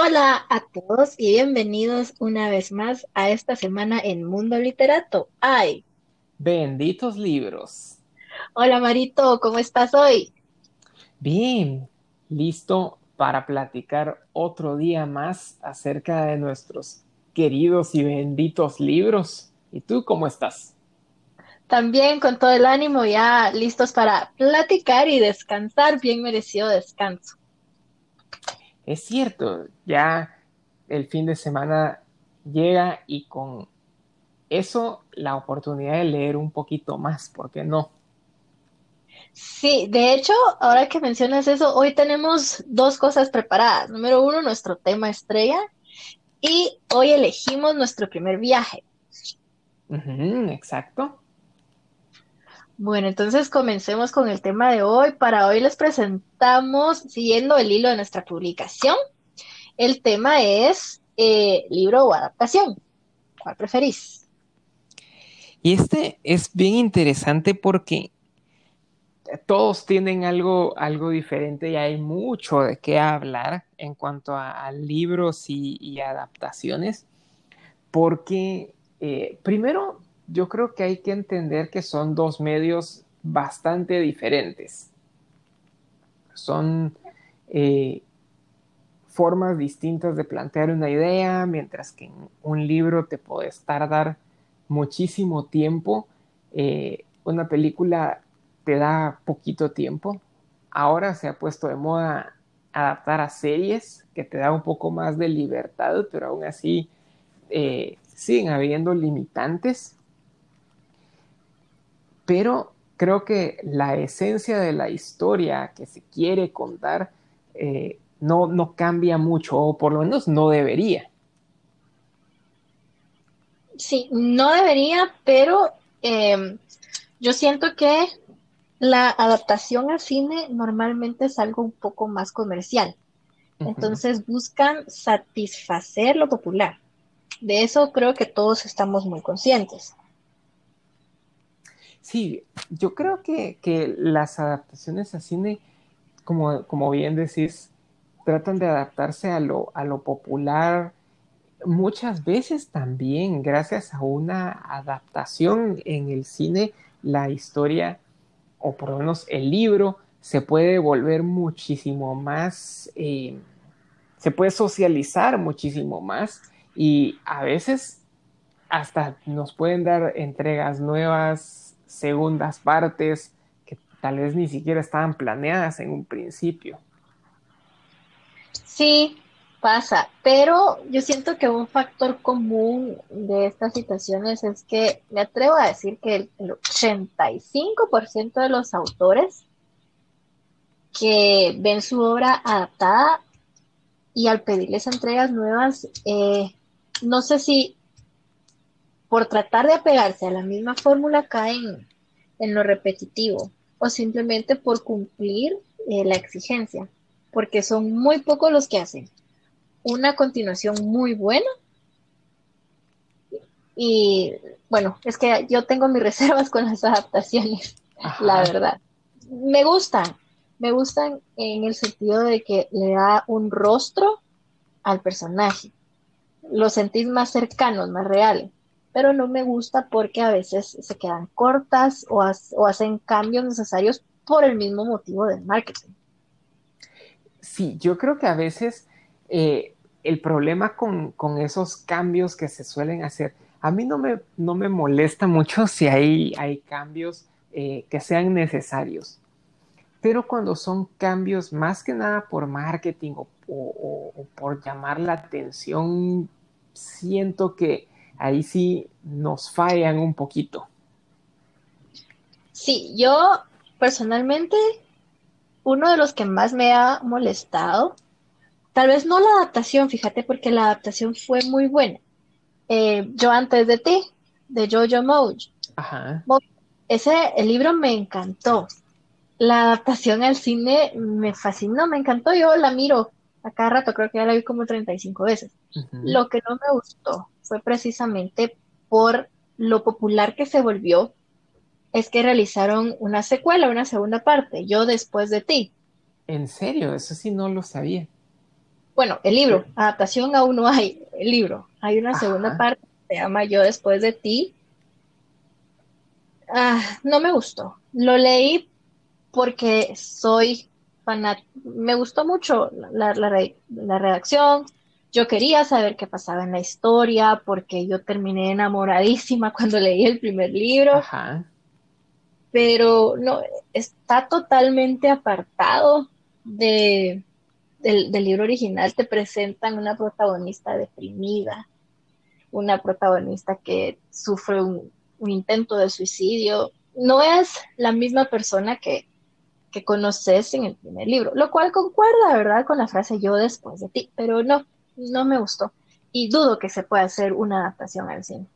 Hola a todos y bienvenidos una vez más a esta semana en Mundo Literato. ¡Ay! Benditos libros. Hola Marito, ¿cómo estás hoy? Bien, listo para platicar otro día más acerca de nuestros queridos y benditos libros. ¿Y tú cómo estás? También con todo el ánimo, ya listos para platicar y descansar, bien merecido descanso. Es cierto, ya el fin de semana llega y con eso la oportunidad de leer un poquito más, ¿por qué no? Sí, de hecho, ahora que mencionas eso, hoy tenemos dos cosas preparadas. Número uno, nuestro tema estrella y hoy elegimos nuestro primer viaje. exacto. Bueno, entonces comencemos con el tema de hoy. Para hoy les presentamos, siguiendo el hilo de nuestra publicación, el tema es eh, libro o adaptación. ¿Cuál preferís? Y este es bien interesante porque todos tienen algo, algo diferente y hay mucho de qué hablar en cuanto a, libros y, adaptaciones, porque eh, primero yo creo que hay que entender que son dos medios bastante diferentes. Son eh, formas distintas de plantear una idea, mientras que en un libro te puedes tardar muchísimo tiempo. Eh, una película te da poquito tiempo. Ahora se ha puesto de moda adaptar a series que te da un poco más de libertad, pero aún así eh, siguen habiendo limitantes pero creo que la esencia de la historia que se quiere contar eh, no, cambia mucho, o por lo menos no debería. Sí, no debería, pero em, yo siento que la adaptación al cine normalmente es algo un poco más comercial. Entonces buscan satisfacer lo popular. De eso creo que todos estamos muy conscientes. Sí, yo creo que, las adaptaciones a cine, como, como, bien decís, tratan de adaptarse a lo, a lo popular. Muchas veces también, gracias a una adaptación en el cine, la historia, o por lo menos el libro, se puede volver muchísimo más, eh, se puede socializar muchísimo más y a veces hasta nos pueden dar entregas nuevas, segundas partes que tal vez ni siquiera estaban planeadas en un principio. Sí, pasa, pero yo siento que un factor común de estas situaciones es que me atrevo a decir que el, 85% de los autores que ven su obra adaptada y al pedirles entregas nuevas, eh, no sé si por tratar de apegarse a la misma fórmula caen en lo repetitivo o simplemente por cumplir eh, la exigencia, porque son muy pocos los que hacen una continuación muy buena. Y bueno, es que yo tengo mis reservas con las adaptaciones, la verdad. Me gustan, me gustan en el sentido de que le da un rostro al personaje. Lo sentís más cercano, más real pero no me gusta porque a veces se quedan cortas o, hacen cambios necesarios por el mismo motivo del marketing. Sí, yo creo que a veces eh, el problema con, esos cambios que se suelen hacer, a mí no me, no me molesta mucho si hay, hay cambios eh, que sean necesarios, pero cuando son cambios más que nada por marketing o por llamar la atención, siento que ahí sí nos fallan un poquito. Sí, yo personalmente, uno de los que más me ha molestado, tal vez no la adaptación, fíjate, porque la adaptación fue muy buena. Eh, yo antes de ti, de Jojo Moj. Ajá. Ese el libro me encantó. La adaptación al cine me fascinó, me encantó. Yo la miro a cada rato, creo que ya la vi como 35 veces. Lo que no me gustó fue precisamente por lo popular que se volvió, es que realizaron una secuela, una segunda parte, Yo después de ti. ¿En serio? Eso sí no lo sabía. bueno, el libro, adaptación aún no hay, el libro. Hay una segunda parte, se llama Yo después de ti. Ah, no me gustó. Lo leí porque soy Me gustó mucho la, la, redacción. Yo quería saber qué pasaba en la historia porque yo terminé enamoradísima cuando leí el primer libro. Ajá. Pero no, está totalmente apartado de, del, libro original te presentan una protagonista deprimida, una protagonista que sufre un, intento de suicidio. No es la misma persona que, que conoces en el primer libro, lo cual concuerda, ¿verdad?, con la frase yo después de ti, pero no, no me gustó. Y dudo que se pueda hacer una adaptación al cine.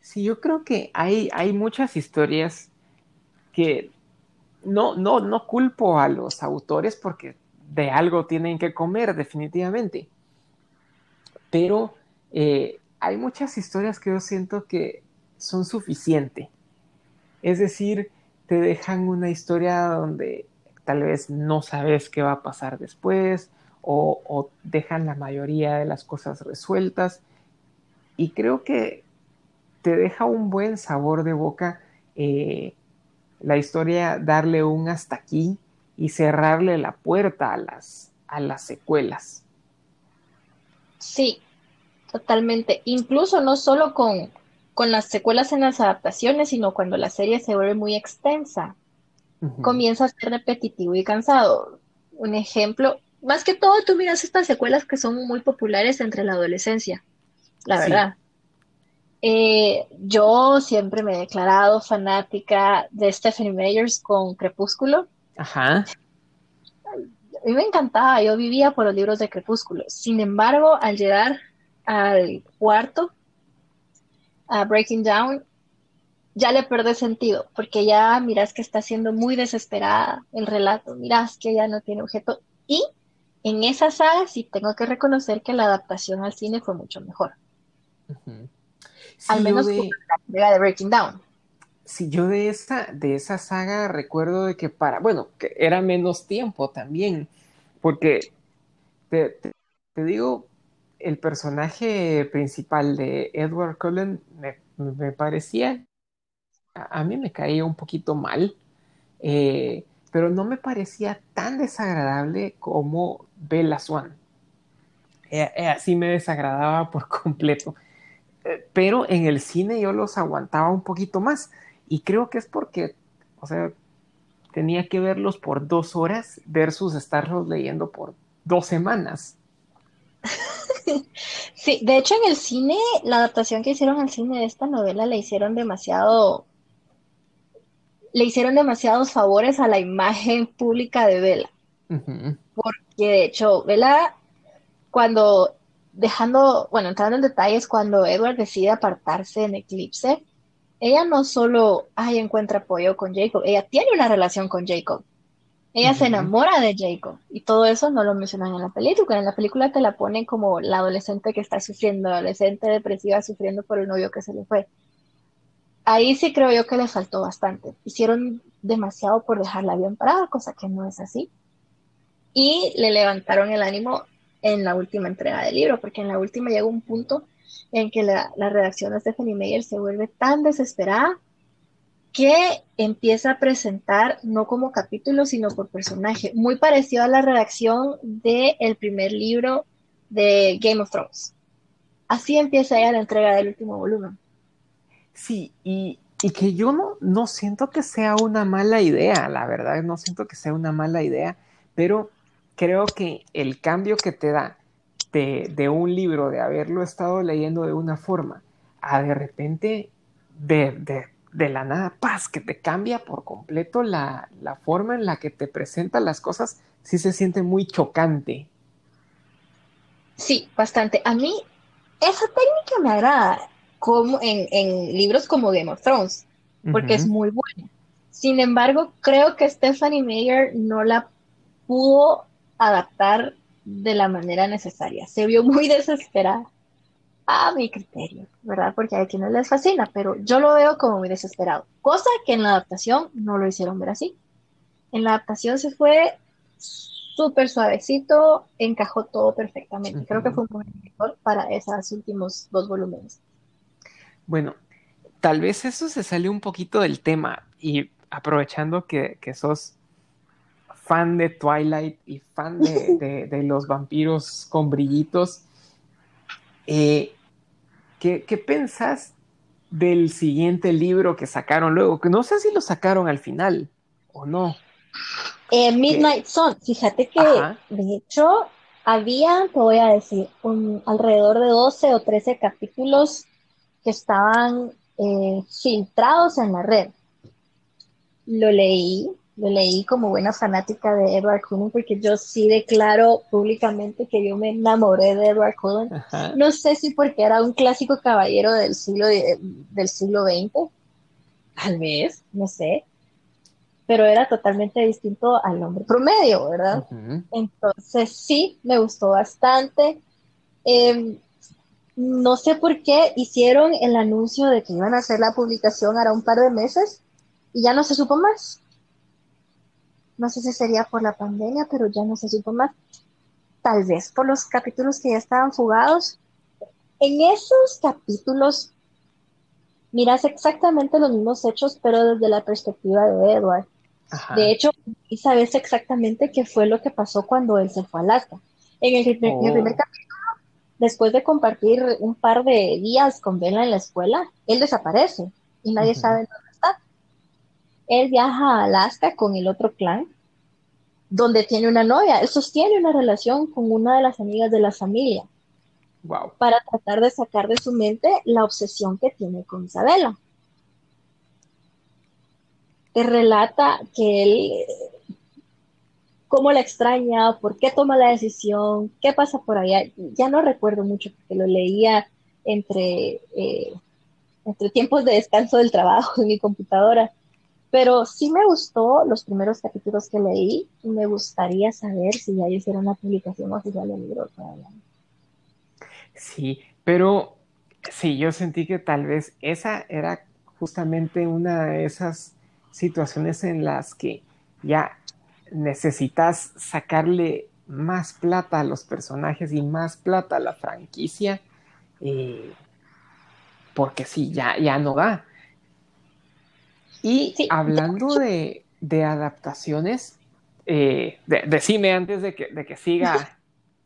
Sí, yo creo que hay, hay muchas historias que no, no, no culpo a los autores porque de algo tienen que comer definitivamente. Pero eh, hay muchas historias que yo siento que son suficientes. Es decir, te dejan una historia donde tal vez no sabes qué va a pasar después o, dejan la mayoría de las cosas resueltas. Y creo que te deja un buen sabor de boca eh, la historia darle un hasta aquí y cerrarle la puerta a las, a las secuelas. Sí, totalmente. Incluso no solo con, con las secuelas en las adaptaciones, sino cuando la serie se vuelve muy extensa. Comienza a ser repetitivo y cansado. Un ejemplo, más que todo tú miras estas secuelas que son muy populares entre la adolescencia, la verdad. Eh, yo siempre me he declarado fanática de Stephanie Meyers con Crepúsculo. Ajá. A mí me encantaba, yo vivía por los libros de Crepúsculo. Sin embargo, al llegar al cuarto, a Breaking Down, ya le perdí sentido, porque ya miras que está siendo muy desesperada el relato, miras que ya no tiene objeto. Y en esa saga sí tengo que reconocer que la adaptación al cine fue mucho mejor. al menos de... la de Breaking Down si yo de esa, de esa saga recuerdo de que para, bueno, que era menos tiempo también, porque te, digo, el personaje principal de Edward Cullen me, parecía, a, mí me caía un poquito mal, eh, pero no me parecía tan desagradable como Bella Swan. Eh, eh, así me desagradaba por completo. pero en el cine yo los aguantaba un poquito más. Y creo que es porque, o sea, tenía que verlos por dos horas versus estarlos leyendo por dos semanas. Sí, de hecho en el cine, la adaptación que hicieron al cine de esta novela le hicieron demasiado, le hicieron demasiados favores a la imagen pública de Vela. Porque de hecho, Vela, cuando dejando, bueno, entrando en detalles, cuando Edward decide apartarse en Eclipse, ella no solo, ay, encuentra apoyo con Jacob, ella tiene una relación con Jacob. Ella se enamora de Jacob y todo eso no lo mencionan en la película. En la película te la ponen como la adolescente que está sufriendo, adolescente depresiva sufriendo por el novio que se le fue. Ahí sí creo yo que le faltó bastante. Hicieron demasiado por dejarla bien parada, cosa que no es así. Y le levantaron el ánimo en la última entrega del libro, porque en la última llegó un punto en que la, redacción de Stephanie Meyer se vuelve tan desesperada que empieza a presentar no como capítulo, sino por personaje, muy parecido a la redacción del primer libro de Game of Thrones. Así empieza ya la entrega del último volumen. Sí, y, que yo no, no siento que sea una mala idea, la verdad, no siento que sea una mala idea, pero creo que el cambio que te da de, un libro, de haberlo estado leyendo de una forma, a de repente, de, la nada, paz, que te cambia por completo la, forma en la que te presentan las cosas, sí se siente muy chocante. Sí, bastante. A mí esa técnica me agrada como en, en libros como Game of Thrones, porque es muy buena. Sin embargo, creo que Stephanie Meyer no la pudo adaptar de la manera necesaria. Se vio muy desesperada a mi criterio, ¿verdad? Porque a quienes les fascina, pero yo lo veo como muy desesperado. Cosa que en la adaptación no lo hicieron ver así. En la adaptación se fue súper suavecito, encajó todo perfectamente. Creo que fue un buen mejor para esos últimos dos volúmenes. Bueno, tal vez eso se salió un poquito del tema y aprovechando que, sos fan de Twilight y fan de, los vampiros con brillitos, eh, ¿qué, ¿qué pensás del siguiente libro que sacaron luego? Que no sé si lo sacaron al final o no. Eh, Midnight Sun, fíjate que de hecho había, te voy a decir, un, alrededor de 12 o 13 capítulos que estaban eh, filtrados en la red. Lo leí, lo leí como buena fanática de Edward Cullen porque yo sí declaro públicamente que yo me enamoré de Edward Cullen. No sé si porque era un clásico caballero del siglo, del siglo XX, tal vez, no sé pero era totalmente distinto al hombre promedio, ¿verdad? Entonces sí, me gustó bastante. Em, no sé por qué hicieron el anuncio de que iban a hacer la publicación ahora un par de meses y ya no se supo más. No sé si sería por la pandemia, pero ya no se supo más. Tal vez por los capítulos que ya estaban fugados. En esos capítulos miras exactamente los mismos hechos, pero desde la perspectiva de Edward. De hecho, y sabes exactamente qué fue lo que pasó cuando él se fue a Alaska. En el, primer, oh. capítulo, después de compartir un par de días con Bella en la escuela, él desaparece y nadie sabe dónde. Él viaja a Alaska con el otro clan, donde tiene una novia. Él sostiene una relación con una de las amigas de la familia. Wow. Para tratar de sacar de su mente la obsesión que tiene con Isabela te relata que él, cómo la extraña, por qué toma la decisión, qué pasa por allá. Ya no recuerdo mucho porque lo leía entre, eh, entre tiempos de descanso del trabajo en mi computadora. Pero sí me gustó los primeros capítulos que leí y me gustaría saber si ya hicieron una publicación oficial del libro todavía. Sí, pero sí, yo sentí que tal vez esa era justamente una de esas situaciones en las que ya necesitas sacarle más plata a los personajes y más plata a la franquicia, eh, porque sí, ya, ya no va. Y hablando de, adaptaciones, eh, decime antes de que, de que siga.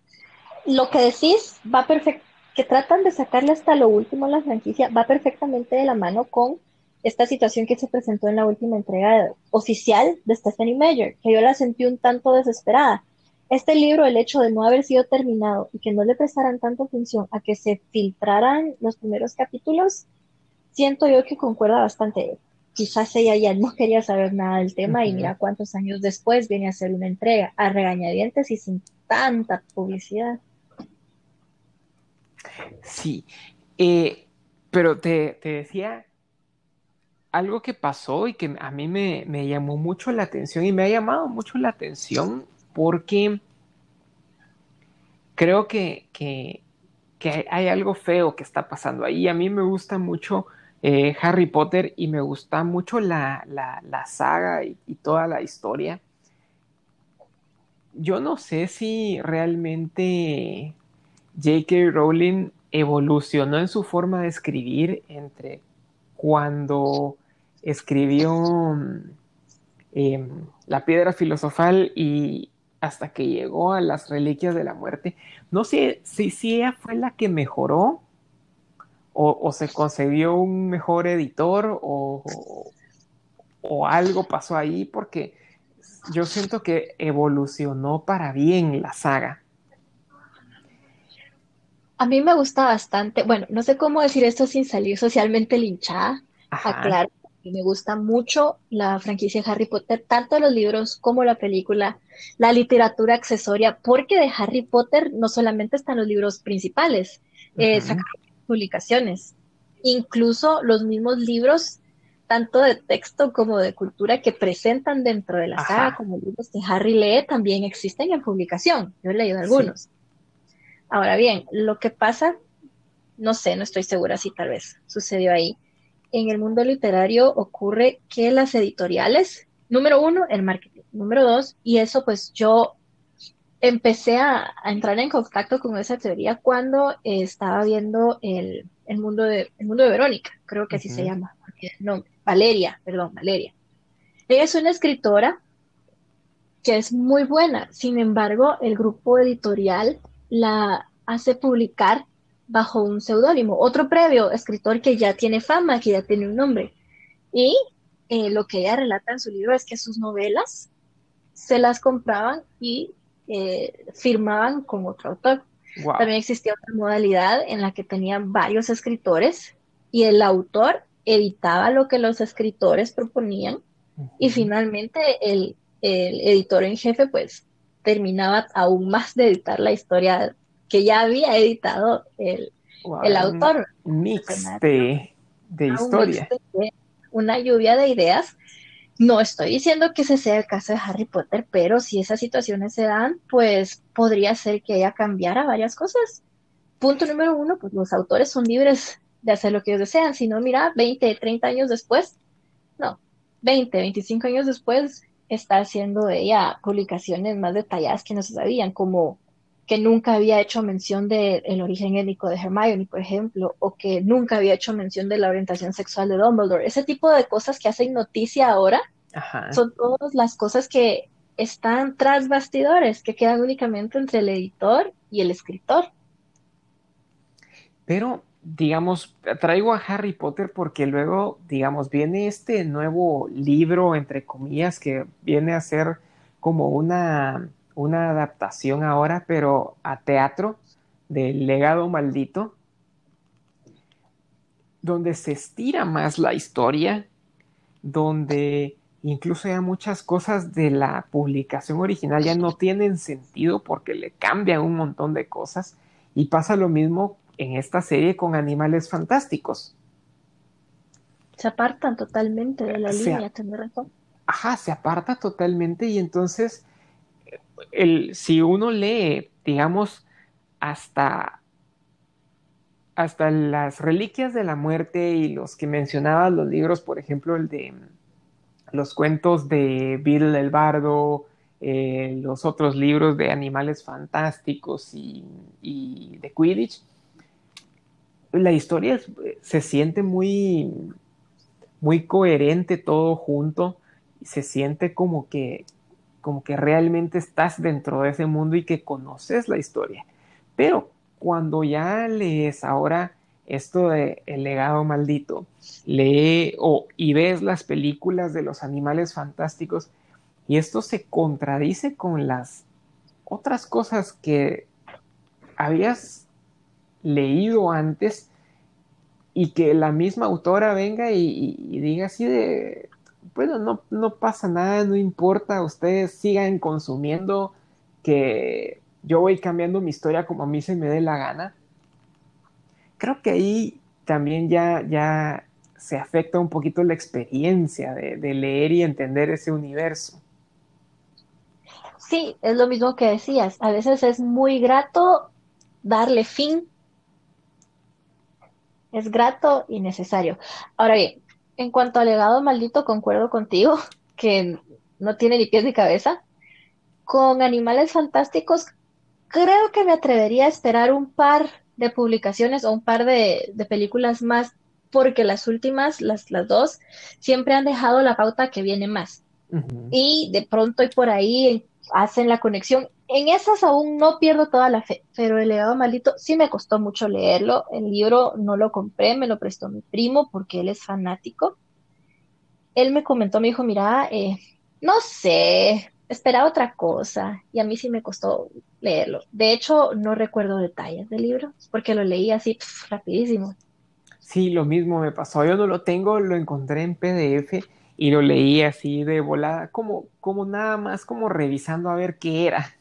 Lo que decís va perfecto, que tratan de sacarle hasta lo último a la franquicia, va perfectamente de la mano con esta situación que se presentó en la última entrega oficial de Stephanie Meyer, que yo la sentí un tanto desesperada. Este libro, el hecho de no haber sido terminado y que no le prestaran tanta atención a que se filtraran los primeros capítulos, siento yo que concuerda bastante. Quizás ella ya no quería saber nada del tema y mira cuántos años después viene a hacer una entrega a regañadientes y sin tanta publicidad. Sí, eh, pero te, te decía algo que pasó y que a mí me, llamó mucho la atención y me ha llamado mucho la atención porque creo que, hay algo feo que está pasando ahí. A mí me gusta mucho eh, Harry Potter y me gusta mucho la, saga y, y, toda la historia. Yo no sé si realmente J.K. Rowling evolucionó en su forma de escribir entre cuando escribió em, La piedra filosofal y hasta que llegó a las reliquias de la muerte. No sé si, si ella fue la que mejoró o, se concedió un mejor editor o, o, algo pasó ahí porque yo siento que evolucionó para bien la saga. A mí me gusta bastante, bueno, no sé cómo decir esto sin salir socialmente linchada, aclaro me gusta mucho la franquicia de Harry Potter, tanto los libros como la película, la literatura accesoria, porque de Harry Potter no solamente están los libros principales, eh, publicaciones, incluso los mismos libros, tanto de texto como de cultura, que presentan dentro de la saga como libros que Harry lee, también existen en publicación. Yo he leído algunos. Ahora bien, lo que pasa, no sé, no estoy segura si tal vez sucedió ahí en el mundo literario ocurre que las editoriales, número uno, el marketing, número dos, y eso pues yo empecé a, entrar en contacto con esa teoría cuando estaba viendo el, mundo de, el mundo de Verónica, creo que así se llama, no, Valeria, perdón, Valeria. Ella es una escritora que es muy buena, sin embargo, el grupo editorial la hace publicar bajo un seudónimo, otro previo escritor que ya tiene fama, que ya tiene un nombre. Y eh, lo que ella relata en su libro es que sus novelas se las compraban y eh, firmaban con otro autor. También existía otra modalidad en la que tenían varios escritores y el autor editaba lo que los escritores proponían y finalmente el, editor en jefe pues terminaba aún más de editar la historia que ya había editado el, autor. Un mix de, historia. una lluvia de ideas no estoy diciendo que ese sea el caso de Harry Potter, pero si esas situaciones se dan, pues podría ser que ella cambiara varias cosas. Punto número uno, pues los autores son libres de hacer lo que ellos desean. Si no, mira, 20, 30 años después, no, 20, 25 años después, está haciendo ella publicaciones más detalladas que no se sabían, como que nunca había hecho mención del origen étnico de Hermione, por ejemplo, o que nunca había hecho mención de la orientación sexual de Dumbledore. Ese tipo de cosas que hacen noticia ahora son todas las cosas que están tras bastidores, que quedan únicamente entre el editor y el escritor. Pero, digamos, traigo a Harry Potter porque luego, digamos, viene este nuevo libro, entre comillas, que viene a ser como una una adaptación ahora, pero a teatro, del legado maldito, donde se estira más la historia, donde incluso ya muchas cosas de la publicación original ya no tienen sentido porque le cambian un montón de cosas y pasa lo mismo en esta serie con animales fantásticos. Se apartan totalmente de la línea, razón. Ajá, se aparta totalmente y entonces si uno lee, digamos, hasta, hasta las reliquias de la muerte y los que mencionaba los libros, por ejemplo, el de los cuentos de Bill el Bardo, eh, los otros libros de animales fantásticos y, y de Quidditch, la historia se siente muy, muy coherente todo junto, se siente como que, como que realmente estás dentro de ese mundo y que conoces la historia. Pero cuando ya lees ahora esto de El legado maldito, lee o, y ves las películas de los animales fantásticos y esto se contradice con las otras cosas que habías leído antes y que la misma autora venga y diga así de, bueno, no, no pasa nada, no importa, ustedes sigan consumiendo, que yo voy cambiando mi historia como a mí se me dé la gana. Creo que ahí también ya, ya se afecta un poquito la experiencia de, de leer y entender ese universo. Sí, es lo mismo que decías. A veces es muy grato darle fin. Es grato y necesario. Ahora bien, en cuanto al legado maldito, concuerdo contigo, que no tiene ni pies ni cabeza. Con Animales Fantásticos, creo que me atrevería a esperar un par de publicaciones o un par de, películas más, porque las últimas, las, las dos, siempre han dejado la pauta que viene más. Y de pronto y por ahí hacen la conexión. En esas aún no pierdo toda la fe, pero el legado maldito sí me costó mucho leerlo. El libro no lo compré, me lo prestó mi primo porque él es fanático. Él me comentó, me dijo, mira, eh, no sé, esperaba otra cosa y a mí sí me costó leerlo. De hecho, no recuerdo detalles del libro porque lo leí así rapidísimo. Sí, lo mismo me pasó. Yo no lo tengo, lo encontré en PDF y lo leí así de volada, como, como nada más como revisando a ver qué era.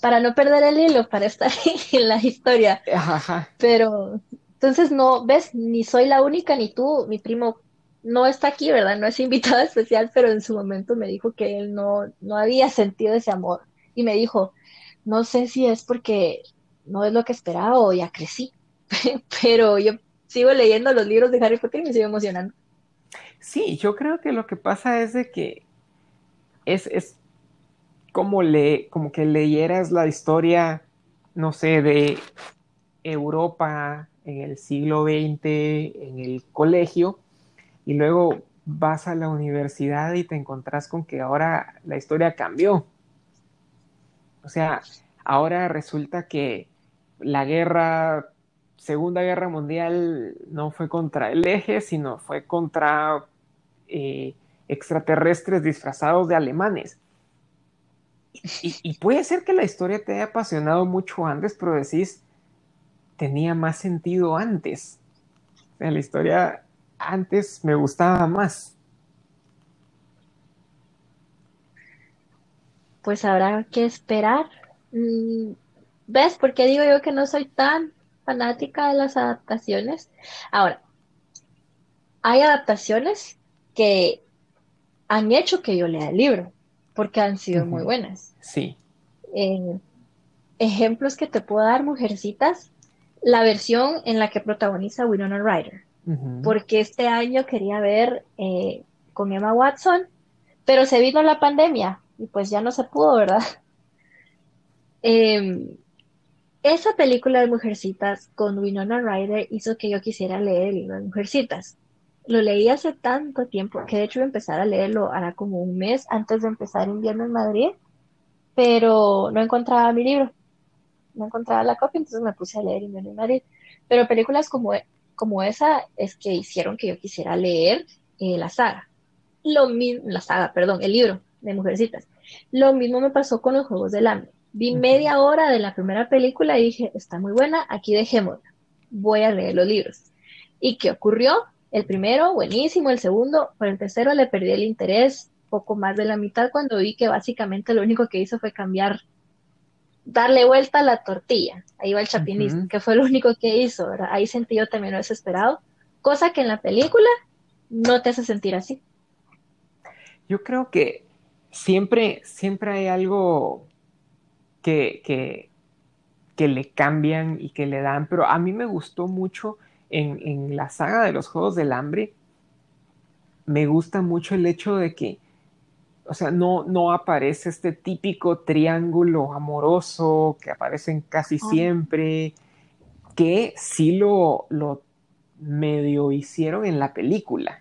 Para no perder el hilo, para estar en la historia. Ajá. Pero entonces no, ves, ni soy la única, ni tú, mi primo no está aquí, ¿verdad? No es invitado especial, pero en su momento me dijo que él no, no había sentido ese amor. Y me dijo, no sé si es porque no es lo que esperaba o ya crecí, pero yo sigo leyendo los libros de Harry Potter y me sigo emocionando. Sí, yo creo que lo que pasa es de que es, como, le, como que leyeras la historia, no sé, de Europa en el siglo XX, en el colegio, y luego vas a la universidad y te encontrás con que ahora la historia cambió. O sea, ahora resulta que la guerra, Segunda Guerra Mundial, no fue contra el eje, sino fue contra eh, extraterrestres disfrazados de alemanes. Y, puede ser que la historia te haya apasionado mucho antes, pero decís, tenía más sentido antes. La historia antes me gustaba más. Pues habrá que esperar. Mm, ¿Ves por qué digo yo que no soy tan fanática de las adaptaciones? Ahora, hay adaptaciones que han hecho que yo lea el libro, porque han sido muy buenas. Sí. Eh, ejemplos que te puedo dar, Mujercitas, la versión en la que protagoniza Winona Ryder porque este año quería ver eh, con Emma Watson, pero se vino la pandemia y pues ya no se pudo, ¿verdad? Em, esa película de Mujercitas con Winona Ryder hizo que yo quisiera leer el libro de Mujercitas. Lo leí hace tanto tiempo que de hecho iba a empezar a leerlo hará como un mes antes de empezar Invierno en Madrid, pero no encontraba mi libro, no encontraba la copia, entonces me puse a leer Invierno en Madrid. Pero películas como como esa es que hicieron que yo quisiera leer eh, la saga. Lo mismo, la saga, perdón, el libro de Mujercitas. Lo mismo me pasó con los Juegos del Hambre. Vi media hora de la primera película y dije, está muy buena, aquí dejémosla. Voy a leer los libros. ¿Y qué ocurrió? El primero, buenísimo, el segundo, por el tercero le perdí el interés poco más de la mitad cuando vi que básicamente lo único que hizo fue cambiar darle vuelta a la tortilla. Ahí va el chapinista, que fue lo único que hizo, ¿verdad? Ahí sentí yo también lo desesperado, cosa que en la película no te hace sentir así. Yo creo que siempre, siempre hay algo que, que, que le cambian y que le dan, pero a mí me gustó mucho en, en la saga de los Juegos del Hambre, me gusta mucho el hecho de que o sea, no, no aparece este típico triángulo amoroso que aparecen casi siempre, que sí lo, lo medio hicieron en la película.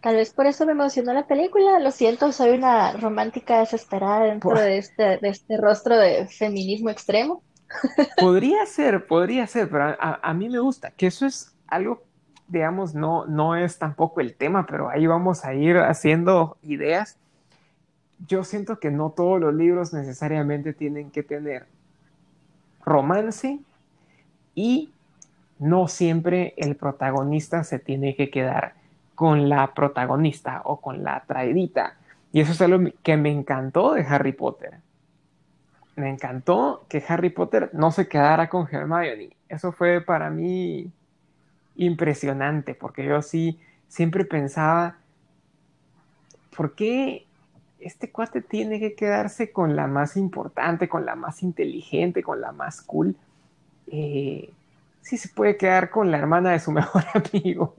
Tal vez por eso me emocionó la película. Lo siento, soy una romántica desesperada dentro de, este, de este rostro de feminismo extremo. Podría ser, podría ser, pero a, mí me gusta, que eso es algo digamos, no, no es tampoco el tema, pero ahí vamos a ir haciendo ideas. Yo siento que no todos los libros necesariamente tienen que tener romance y no siempre el protagonista se tiene que quedar con la protagonista o con la traidita. Y eso es algo que me encantó de Harry Potter. Me encantó que Harry Potter no se quedara con Hermione. Eso fue para mí impresionante, porque yo sí siempre pensaba, ¿por qué este cuate tiene que quedarse con la más importante, con la más inteligente, con la más cool? Eh, sí se puede quedar con la hermana de su mejor amigo.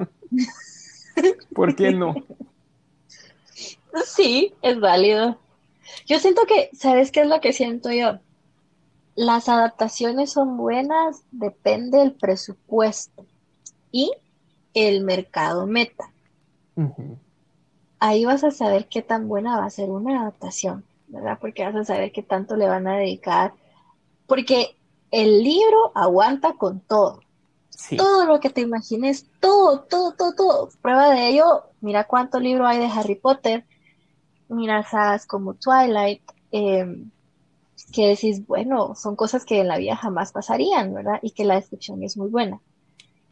¿Por qué no? Sí, es válido. Yo siento que, ¿sabes qué es lo que siento yo? Las adaptaciones son buenas, depende del presupuesto y el mercado meta. Ahí vas a saber qué tan buena va a ser una adaptación, ¿verdad? Porque vas a saber qué tanto le van a dedicar. Porque el libro aguanta con todo. Todo lo que te imagines, todo, todo, todo, todo. Prueba de ello, mira cuánto libro hay de Harry Potter, mira sagas como Twilight, em, que decís, bueno, son cosas que en la vida jamás pasarían, ¿verdad? Y que la descripción es muy buena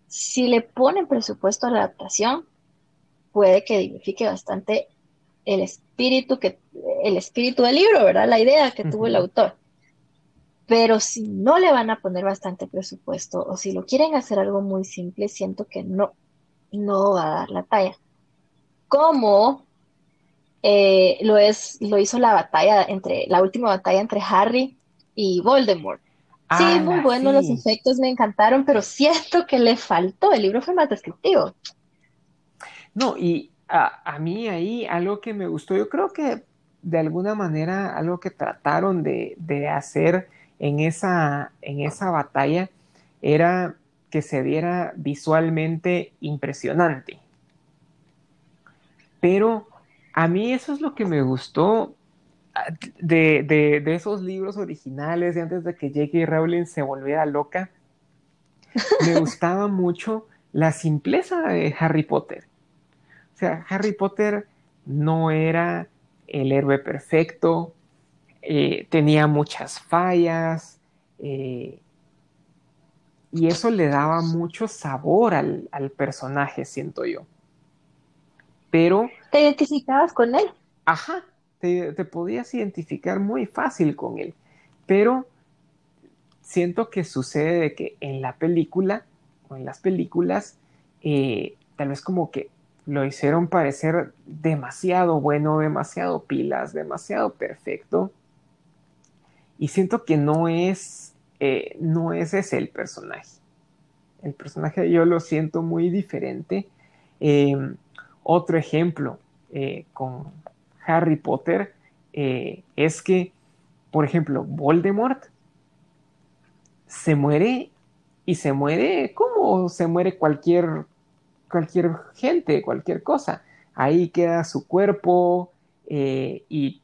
si le ponen presupuesto a la adaptación, puede que dignifique bastante el espíritu que el espíritu del libro, ¿verdad? La idea que tuvo el autor. Pero si no le van a poner bastante presupuesto o si lo quieren hacer algo muy simple, siento que no, no va a dar la talla. Como eh, lo es, lo hizo la batalla entre, la última batalla entre Harry y Voldemort. Sí, ah, muy bueno, los efectos me encantaron, pero siento que le faltó, el libro fue más descriptivo. No, y a, mí ahí algo que me gustó, yo creo que de alguna manera algo que trataron de, hacer en esa, en esa batalla era que se viera visualmente impresionante. Pero a mí eso es lo que me gustó ah, de, de esos libros originales de antes de que J.K. Rowling se volviera loca. Me gustaba mucho la simpleza de Harry Potter. O sea, Harry Potter no era el héroe perfecto, eh, tenía muchas fallas, eh, y eso le daba mucho sabor al, personaje, siento yo. Pero... ¿Te identificabas con él? Ajá, te, te podías identificar muy fácil con él, pero siento que sucede de que en la película en las películas, eh, tal vez como que lo hicieron parecer demasiado bueno, demasiado pilas, demasiado perfecto. Y siento que no es, eh, no es ese el personaje. El personaje yo lo siento muy diferente. Em, otro ejemplo eh, con Harry Potter es que, por ejemplo, Voldemort se muere y se muere como se muere cualquier, cualquier gente, cualquier cosa. Ahí queda su cuerpo e y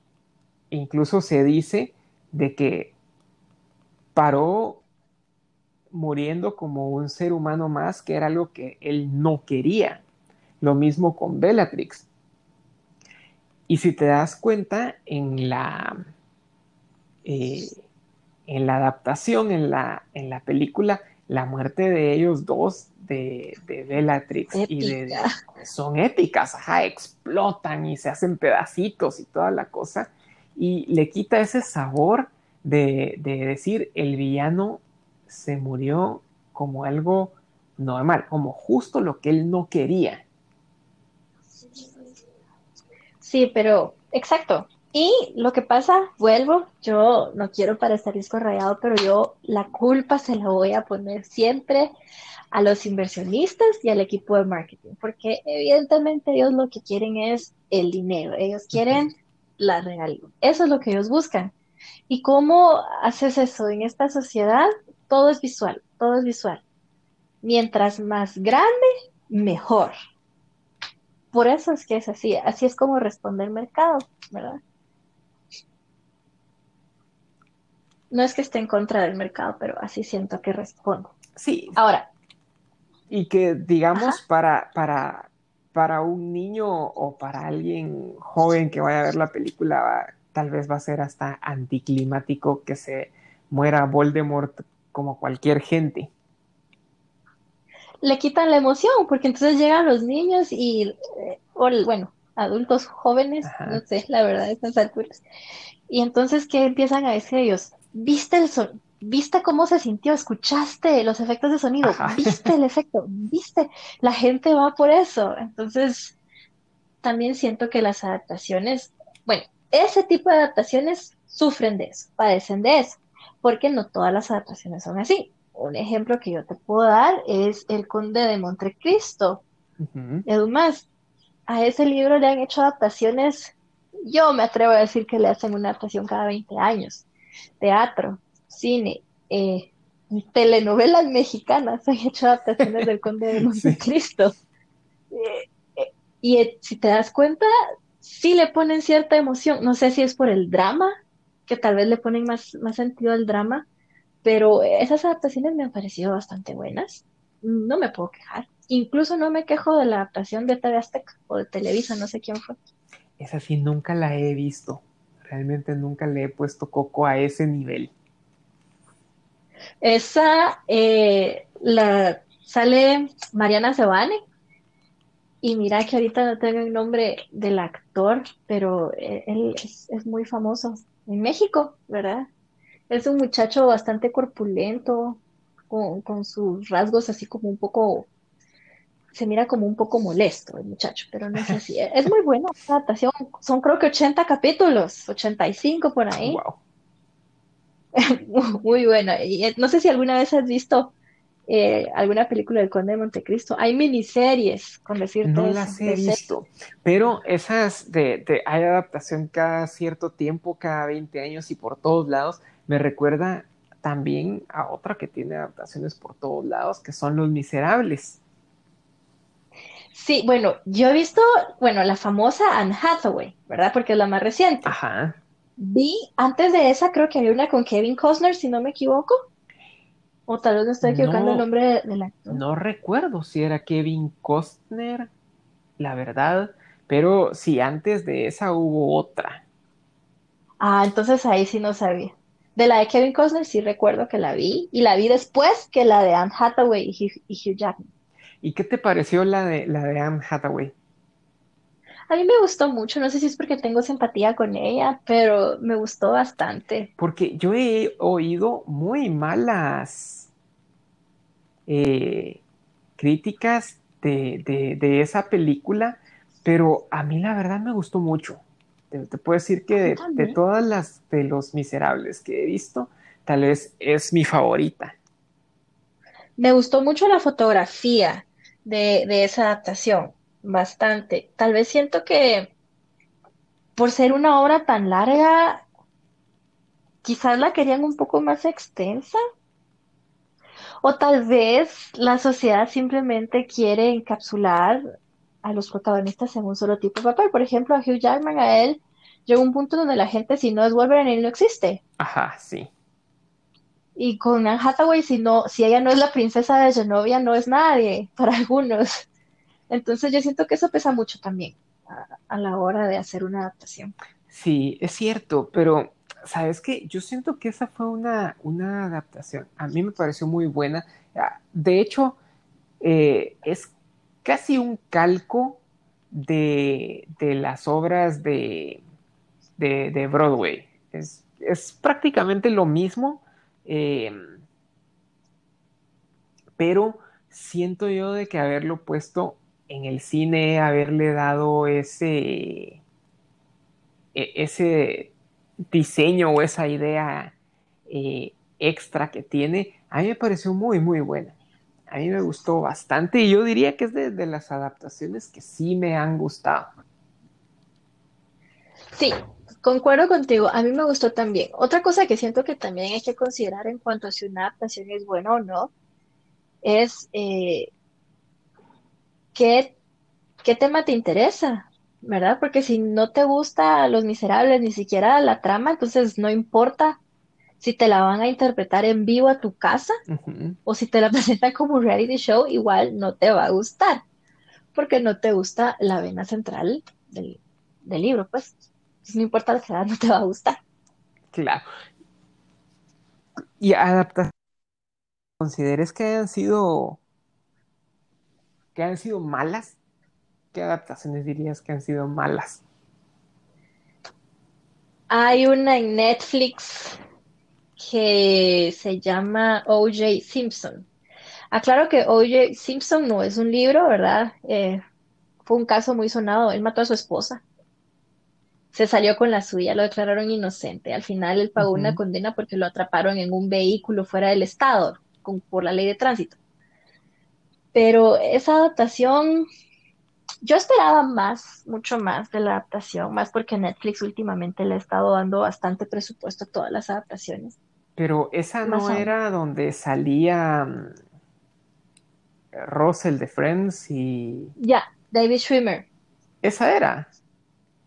incluso se dice de que paró muriendo como un ser humano más, que era algo que él no quería. Lo mismo con Bellatrix. Y si te das cuenta, en la, eh, en la adaptación, en la, en la película, la muerte de ellos dos, de, de Bellatrix y de, son épicas, ajá, explotan y se hacen pedacitos y toda la cosa, y le quita ese sabor de, de decir el villano se murió como algo normal, como justo lo que él no quería. Sí, pero exacto, y lo que pasa, vuelvo, yo no quiero parecer disco rayado, pero yo la culpa se la voy a poner siempre a los inversionistas y al equipo de marketing, porque evidentemente ellos lo que quieren es el dinero, ellos quieren la realidad, eso es lo que ellos buscan. ¿Y cómo haces eso en esta sociedad? Todo es visual, todo es visual. Mientras más grande, mejor. Por eso es que es así, así es como responde el mercado, ¿verdad? no es que esté en contra del mercado, pero así siento que respondo. Sí. Ahora. Y que, digamos, para, para, para un niño o para alguien joven que vaya a ver la película, tal vez va a ser hasta anticlimático que se muera Voldemort como cualquier gente. Le quitan la emoción, porque entonces llegan los niños y, eh, o, bueno, adultos jóvenes, no sé, la verdad, estas alturas. Y entonces, ¿qué empiezan a decir ellos? viste el son viste cómo se sintió, escuchaste los efectos de sonido, viste el efecto, viste, la gente va por eso. Entonces, también siento que las adaptaciones, bueno, ese tipo de adaptaciones sufren de eso, padecen de eso, porque no todas las adaptaciones son así. Un ejemplo que yo te puedo dar es El Conde de Montecristo, Además, A ese libro le han hecho adaptaciones, yo me atrevo a decir que le hacen una adaptación cada 20 años teatro, cine, eh, telenovelas mexicanas han hecho adaptaciones del Conde de Montecristo. Eh, eh, y si te das cuenta, sí le ponen cierta emoción. No sé si es por el drama, que tal vez le ponen más, más sentido al drama, pero esas adaptaciones me han parecido bastante buenas. No me puedo quejar. Incluso no me quejo de la adaptación de TV Azteca o de Televisa, no sé quién fue. Esa sí nunca la he visto. Realmente nunca le he puesto coco a ese nivel. Esa eh, la sale Mariana Sebane. Y mira que ahorita no tengo el nombre del actor, pero eh, él es, es, muy famoso en México, ¿verdad? Es un muchacho bastante corpulento, con, con sus rasgos así como un poco se mira como un poco molesto el muchacho, pero no sé si es muy buena adaptación. Son creo que 80 capítulos, 85 por ahí. Wow. muy buena. Y eh, no sé si alguna vez has visto eh, alguna película del Conde de Montecristo. Hay miniseries, con decirte No las he visto, pero esas de, de- hay adaptación cada cierto tiempo, cada 20 años y por todos lados, me recuerda también a otra que tiene adaptaciones por todos lados, que son Los Miserables. Sí, bueno, yo he visto, bueno, la famosa Anne Hathaway, ¿verdad? Porque es la más reciente. Ajá. Vi, antes de esa, creo que había una con Kevin Costner, si no me equivoco. O tal vez me estoy equivocando el No, nombre de- del actor. no recuerdo si era Kevin Costner, la verdad, pero sí, antes de esa hubo otra. Ah, entonces ahí sí no sabía. De la de Kevin Costner sí recuerdo que la vi, y la vi después que la de Anne Hathaway y Hugh, y Hugh Jackman. ¿Y qué te pareció la de, la de Anne Hathaway? A mí me gustó mucho, no sé si es porque tengo simpatía con ella, pero me gustó bastante. Porque yo he oído muy malas eh, críticas de, de- de esa película, pero a mí la verdad me gustó mucho. Te, te puedo decir que de, de todas las de Los Miserables que he visto, tal vez es mi favorita. Me gustó mucho la fotografía de, de esa adaptación, bastante. Tal vez siento que por ser una obra tan larga, quizás la querían un poco más extensa, o tal vez la sociedad simplemente quiere encapsular a los protagonistas en un solo tipo de papel. Por ejemplo, a Hugh Jackman, a él, llegó un punto donde la gente, si no es Wolverine, él no existe. Ajá, sí. Y con Anne Hathaway, si no, si ella no es la princesa de Genovia, no es nadie para algunos. Entonces yo siento que eso pesa mucho también a, a la hora de hacer una adaptación. Sí, es cierto, pero ¿sabes qué? Yo siento que esa fue una, una adaptación. A mí me pareció muy buena. Ah, De hecho, eh, es casi un calco de, de las obras de, de, Broadway. Es, es prácticamente lo mismo, eh, pero siento yo de que haberlo puesto en el cine, haberle dado ese, e- ese diseño o esa idea eh, extra que tiene, a mí me pareció muy, muy buena. A mí me gustó bastante y yo diría que es de, las adaptaciones que sí me han gustado. Sí, concuerdo contigo. A mí me gustó también. Otra cosa que siento que también hay que considerar en cuanto a si una adaptación es buena o no, es eh, qué, qué tema te interesa, ¿verdad? Porque si no te gusta Los Miserables, ni siquiera la trama, entonces no importa si te la van a interpretar en vivo a tu casa o si te la presentan como un reality show, igual no te va a gustar, porque no te gusta la vena central del, del libro, pues. No importa la edad, no te va a gustar. Claro. Y adaptaciones, ¿consideres que hayan sido, que hayan sido malas? ¿Qué adaptaciones dirías que han sido malas? Hay una en Netflix que se llama O.J. Simpson. Aclaro que O.J. Simpson no es un libro, ¿verdad? Eh, fue un caso muy sonado. Él mató a su esposa. Se salió con la suya, lo declararon inocente. Al final él pagó una condena porque lo atraparon en un vehículo fuera del estado, con- por la ley de tránsito. Pero esa adaptación, yo esperaba más, mucho más de la adaptación, más porque Netflix últimamente le ha estado dando bastante presupuesto a todas las adaptaciones. Pero esa no era donde salía mm, Russell de Friends y... Ya, David Schwimmer. Esa era.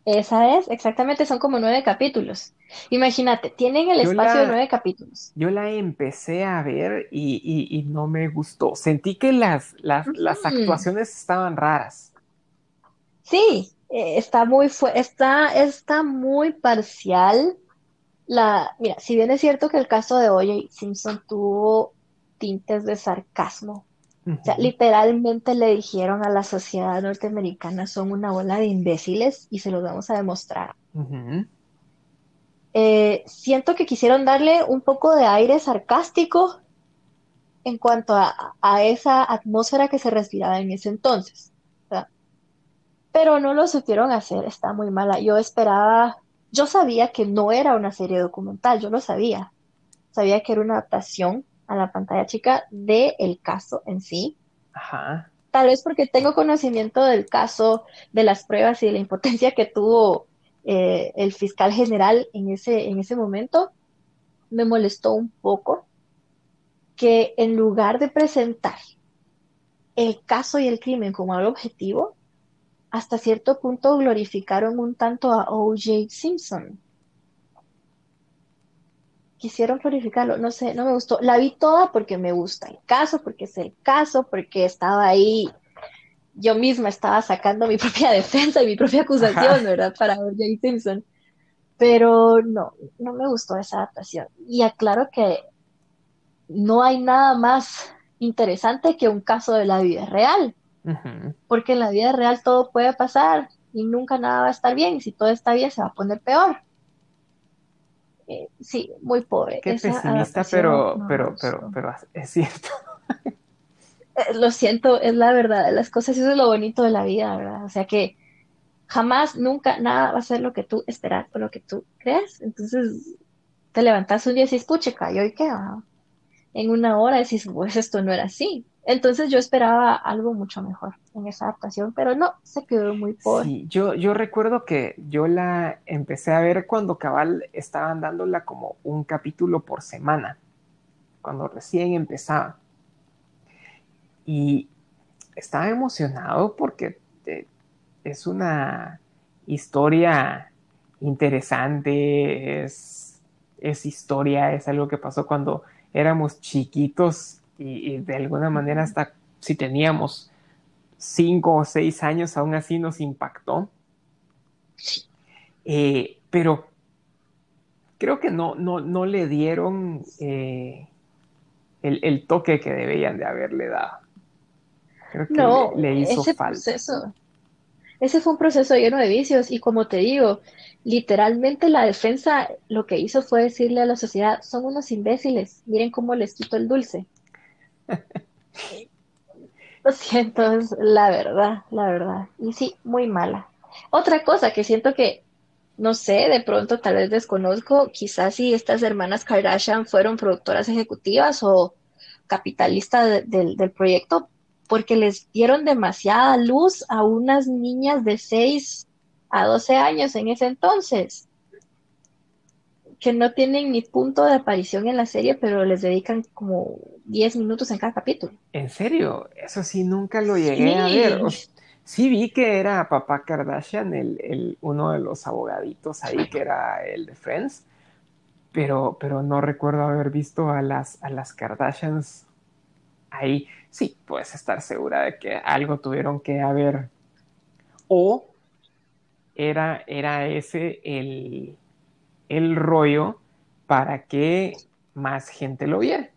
Esa es, exactamente, son como nueve capítulos. Imagínate, tienen el Yo espacio de nueve capítulos. yo la empecé a ver y, y- y no me gustó. Sentí que las, las, las Ujú. actuaciones estaban raras. Sí, eh, está muy, está, está muy parcial. La, mira, si bien es cierto que el caso de O.J. Simpson tuvo tintes de sarcasmo, o sea, Ujú. literalmente le dijeron a la sociedad norteamericana son una bola de imbéciles y se los vamos a demostrar. Eh, siento que quisieron darle un poco de aire sarcástico en cuanto a, a esa atmósfera que se respiraba en ese entonces, ¿verdad? Pero no lo supieron hacer, está muy mala. Yo esperaba, yo sabía que no era una serie documental, yo lo sabía, sabía que era una adaptación, a la pantalla chica del el caso en sí. Ajá. Tal vez porque tengo conocimiento del caso, de las pruebas y de la impotencia que tuvo eh, el fiscal general en ese, en ese momento, me molestó un poco que en lugar de presentar el caso y el crimen como algo objetivo, hasta cierto punto glorificaron un tanto a O.J. Simpson. Quisieron glorificarlo, no sé, no me gustó. La vi toda porque me gusta el caso, porque es el caso, porque estaba ahí, yo misma estaba sacando mi propia defensa y mi propia acusación, ¿verdad? Para O.J. Simpson. Pero no, no me gustó esa adaptación. Y aclaro que no hay nada más interesante que un caso de la vida real porque en la vida real todo puede pasar y nunca nada va a estar bien. Y si todo está bien, se va a poner peor. Eh, sí, muy pobre. Qué pesimista, pero, pero, pero, pero es cierto. Eh, lo siento, es la verdad de las cosas eso es lo bonito de la vida, ¿verdad? O sea que jamás, nunca, nada va a ser lo que tú esperas o lo que tú crees. Entonces, te levantas un día y dices, puche, cayó y qué, en una hora decís, pues esto no era así. Entonces yo esperaba algo mucho mejor en esa adaptación, pero no, se quedó muy pobre. Sí, yo, yo recuerdo que yo la empecé a ver cuando Cabal estaban dándola como un capítulo por semana, cuando recién empezaba. Y estaba emocionado porque eh, es una historia interesante, es, es historia, es algo que pasó cuando éramos chiquitos y, de alguna manera hasta si teníamos cinco o seis años, aún así nos impactó. Eh, pero creo que no, no, no le dieron eh, el, toque que debían de haberle dado. Creo que no, le, hizo ese falta. Proceso, ese fue un proceso lleno de vicios y como te digo, literalmente la defensa lo que hizo fue decirle a la sociedad, son unos imbéciles, miren cómo les quito el dulce. Lo siento, es la verdad, la verdad. Y sí, muy mala. Otra cosa que siento que, no sé, de pronto tal vez desconozco, quizás si estas hermanas Kardashian fueron productoras ejecutivas o capitalistas del proyecto, porque les dieron demasiada luz a unas niñas de 6 a 12 años en ese entonces que no tienen ni punto de aparición en la serie, pero les dedican como 10 minutos en cada capítulo. ¿En serio? Eso sí, nunca lo llegué a ver. sí vi que era papá Kardashian, el, uno de los abogaditos ahí, que era el de Friends, pero, pero no recuerdo haber visto a las, a las Kardashians ahí. Sí, puedes estar segura de que algo tuvieron que haber. O era, era ese el el rollo para que más gente lo viera.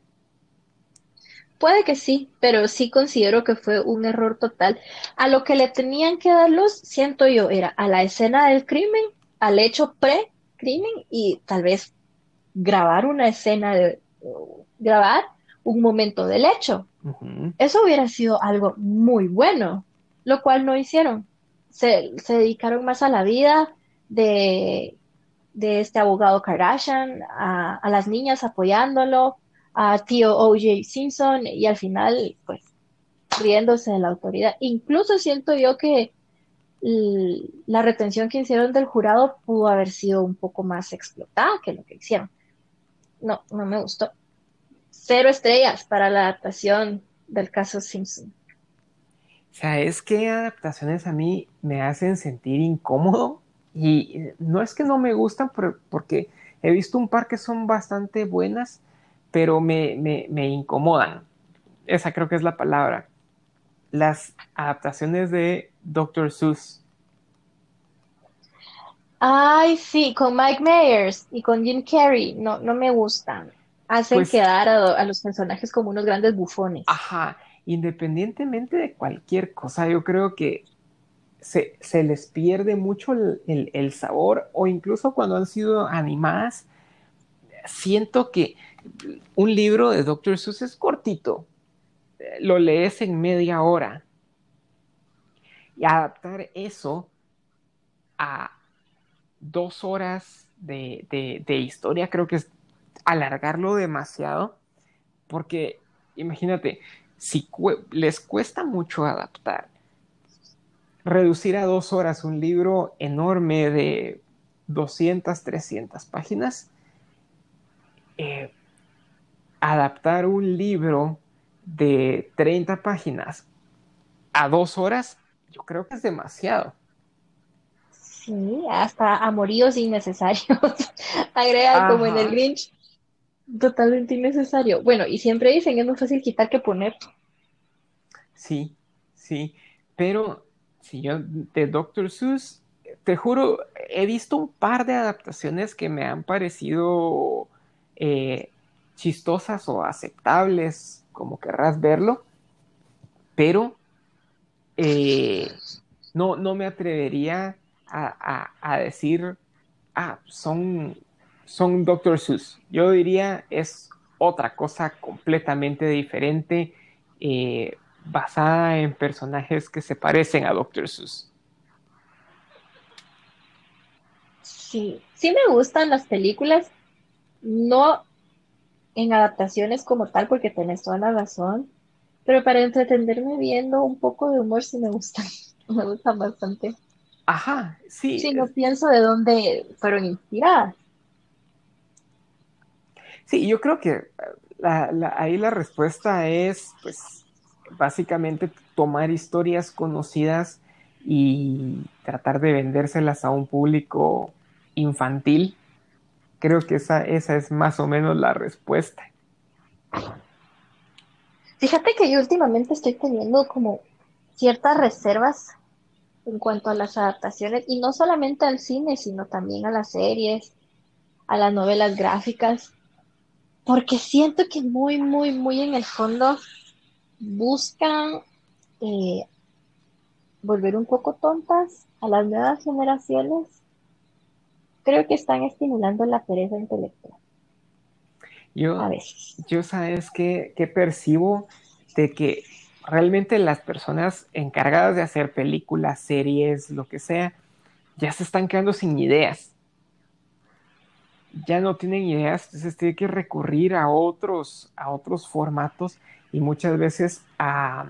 Puede que sí, pero sí considero que fue un error total. A lo que le tenían que dar luz, siento yo, era a la escena del crimen, al hecho pre-crimen y tal vez grabar una escena de grabar un momento del hecho. Eso hubiera sido algo muy bueno, lo cual no hicieron. Se, se dedicaron más a la vida de de este abogado Kardashian, a, las niñas apoyándolo, a tío O.J. Simpson y al final, pues, riéndose de la autoridad. Incluso siento yo que la retención que hicieron del jurado pudo haber sido un poco más explotada que lo que hicieron. No, no me gustó. Cero estrellas para la adaptación del caso Simpson. ¿Sabes qué adaptaciones a mí me hacen sentir incómodo? Y no es que no me gustan porque he visto un par que son bastante buenas, pero me, me, incomodan. Esa creo que es la palabra. Las adaptaciones de Dr. Seuss. Ay, sí, con Mike Myers y con Jim Carrey. No, no me gustan. Hacen pues quedar a, a los personajes como unos grandes bufones. Ajá, independientemente de cualquier cosa, yo creo que se, les pierde mucho el, sabor o incluso cuando han sido animadas, siento que un libro de Dr. Seuss es cortito, lo lees en media hora y adaptar eso a dos horas de, de historia creo que es alargarlo demasiado porque imagínate, si les cuesta mucho adaptar, reducir a dos horas un libro enorme de 200, 300 páginas, eh, adaptar un libro de 30 páginas a dos horas, yo creo que es demasiado. Sí, hasta amoríos innecesarios. Agrega como en el Grinch. Totalmente innecesario. Bueno, y siempre dicen es más fácil quitar que poner. Sí, sí. Pero si yo de Dr. Seuss, te juro, he visto un par de adaptaciones que me han parecido eh, chistosas o aceptables, como querrás verlo, pero eh, no, no me atrevería a, decir, ah, son, son Dr. Seuss. Yo diría es otra cosa completamente diferente, eh, basada en personajes que se parecen a Dr. Seuss. Sí, sí me gustan las películas, no en adaptaciones como tal, porque tenés toda la razón, pero para entretenerme viendo un poco de humor sí me gustan, me gustan bastante. Ajá, sí. Sí, no pienso de dónde fueron inspiradas. Sí, yo creo que ahí la respuesta es, pues, básicamente tomar historias conocidas y tratar de vendérselas a un público infantil. Creo que esa, esa es más o menos la respuesta. Fíjate que yo últimamente estoy teniendo como ciertas reservas en cuanto a las adaptaciones, y no solamente al cine, sino también a las series, a las novelas gráficas, porque siento que muy, muy, muy en el fondo buscan eh, volver un poco tontas a las nuevas generaciones. Creo que están estimulando la pereza intelectual. Yo, a veces. yo sabes que, que percibo de que realmente las personas encargadas de hacer películas, series, lo que sea, ya se están quedando sin ideas. Ya no tienen ideas, entonces tiene que recurrir a otros, a otros formatos y muchas veces a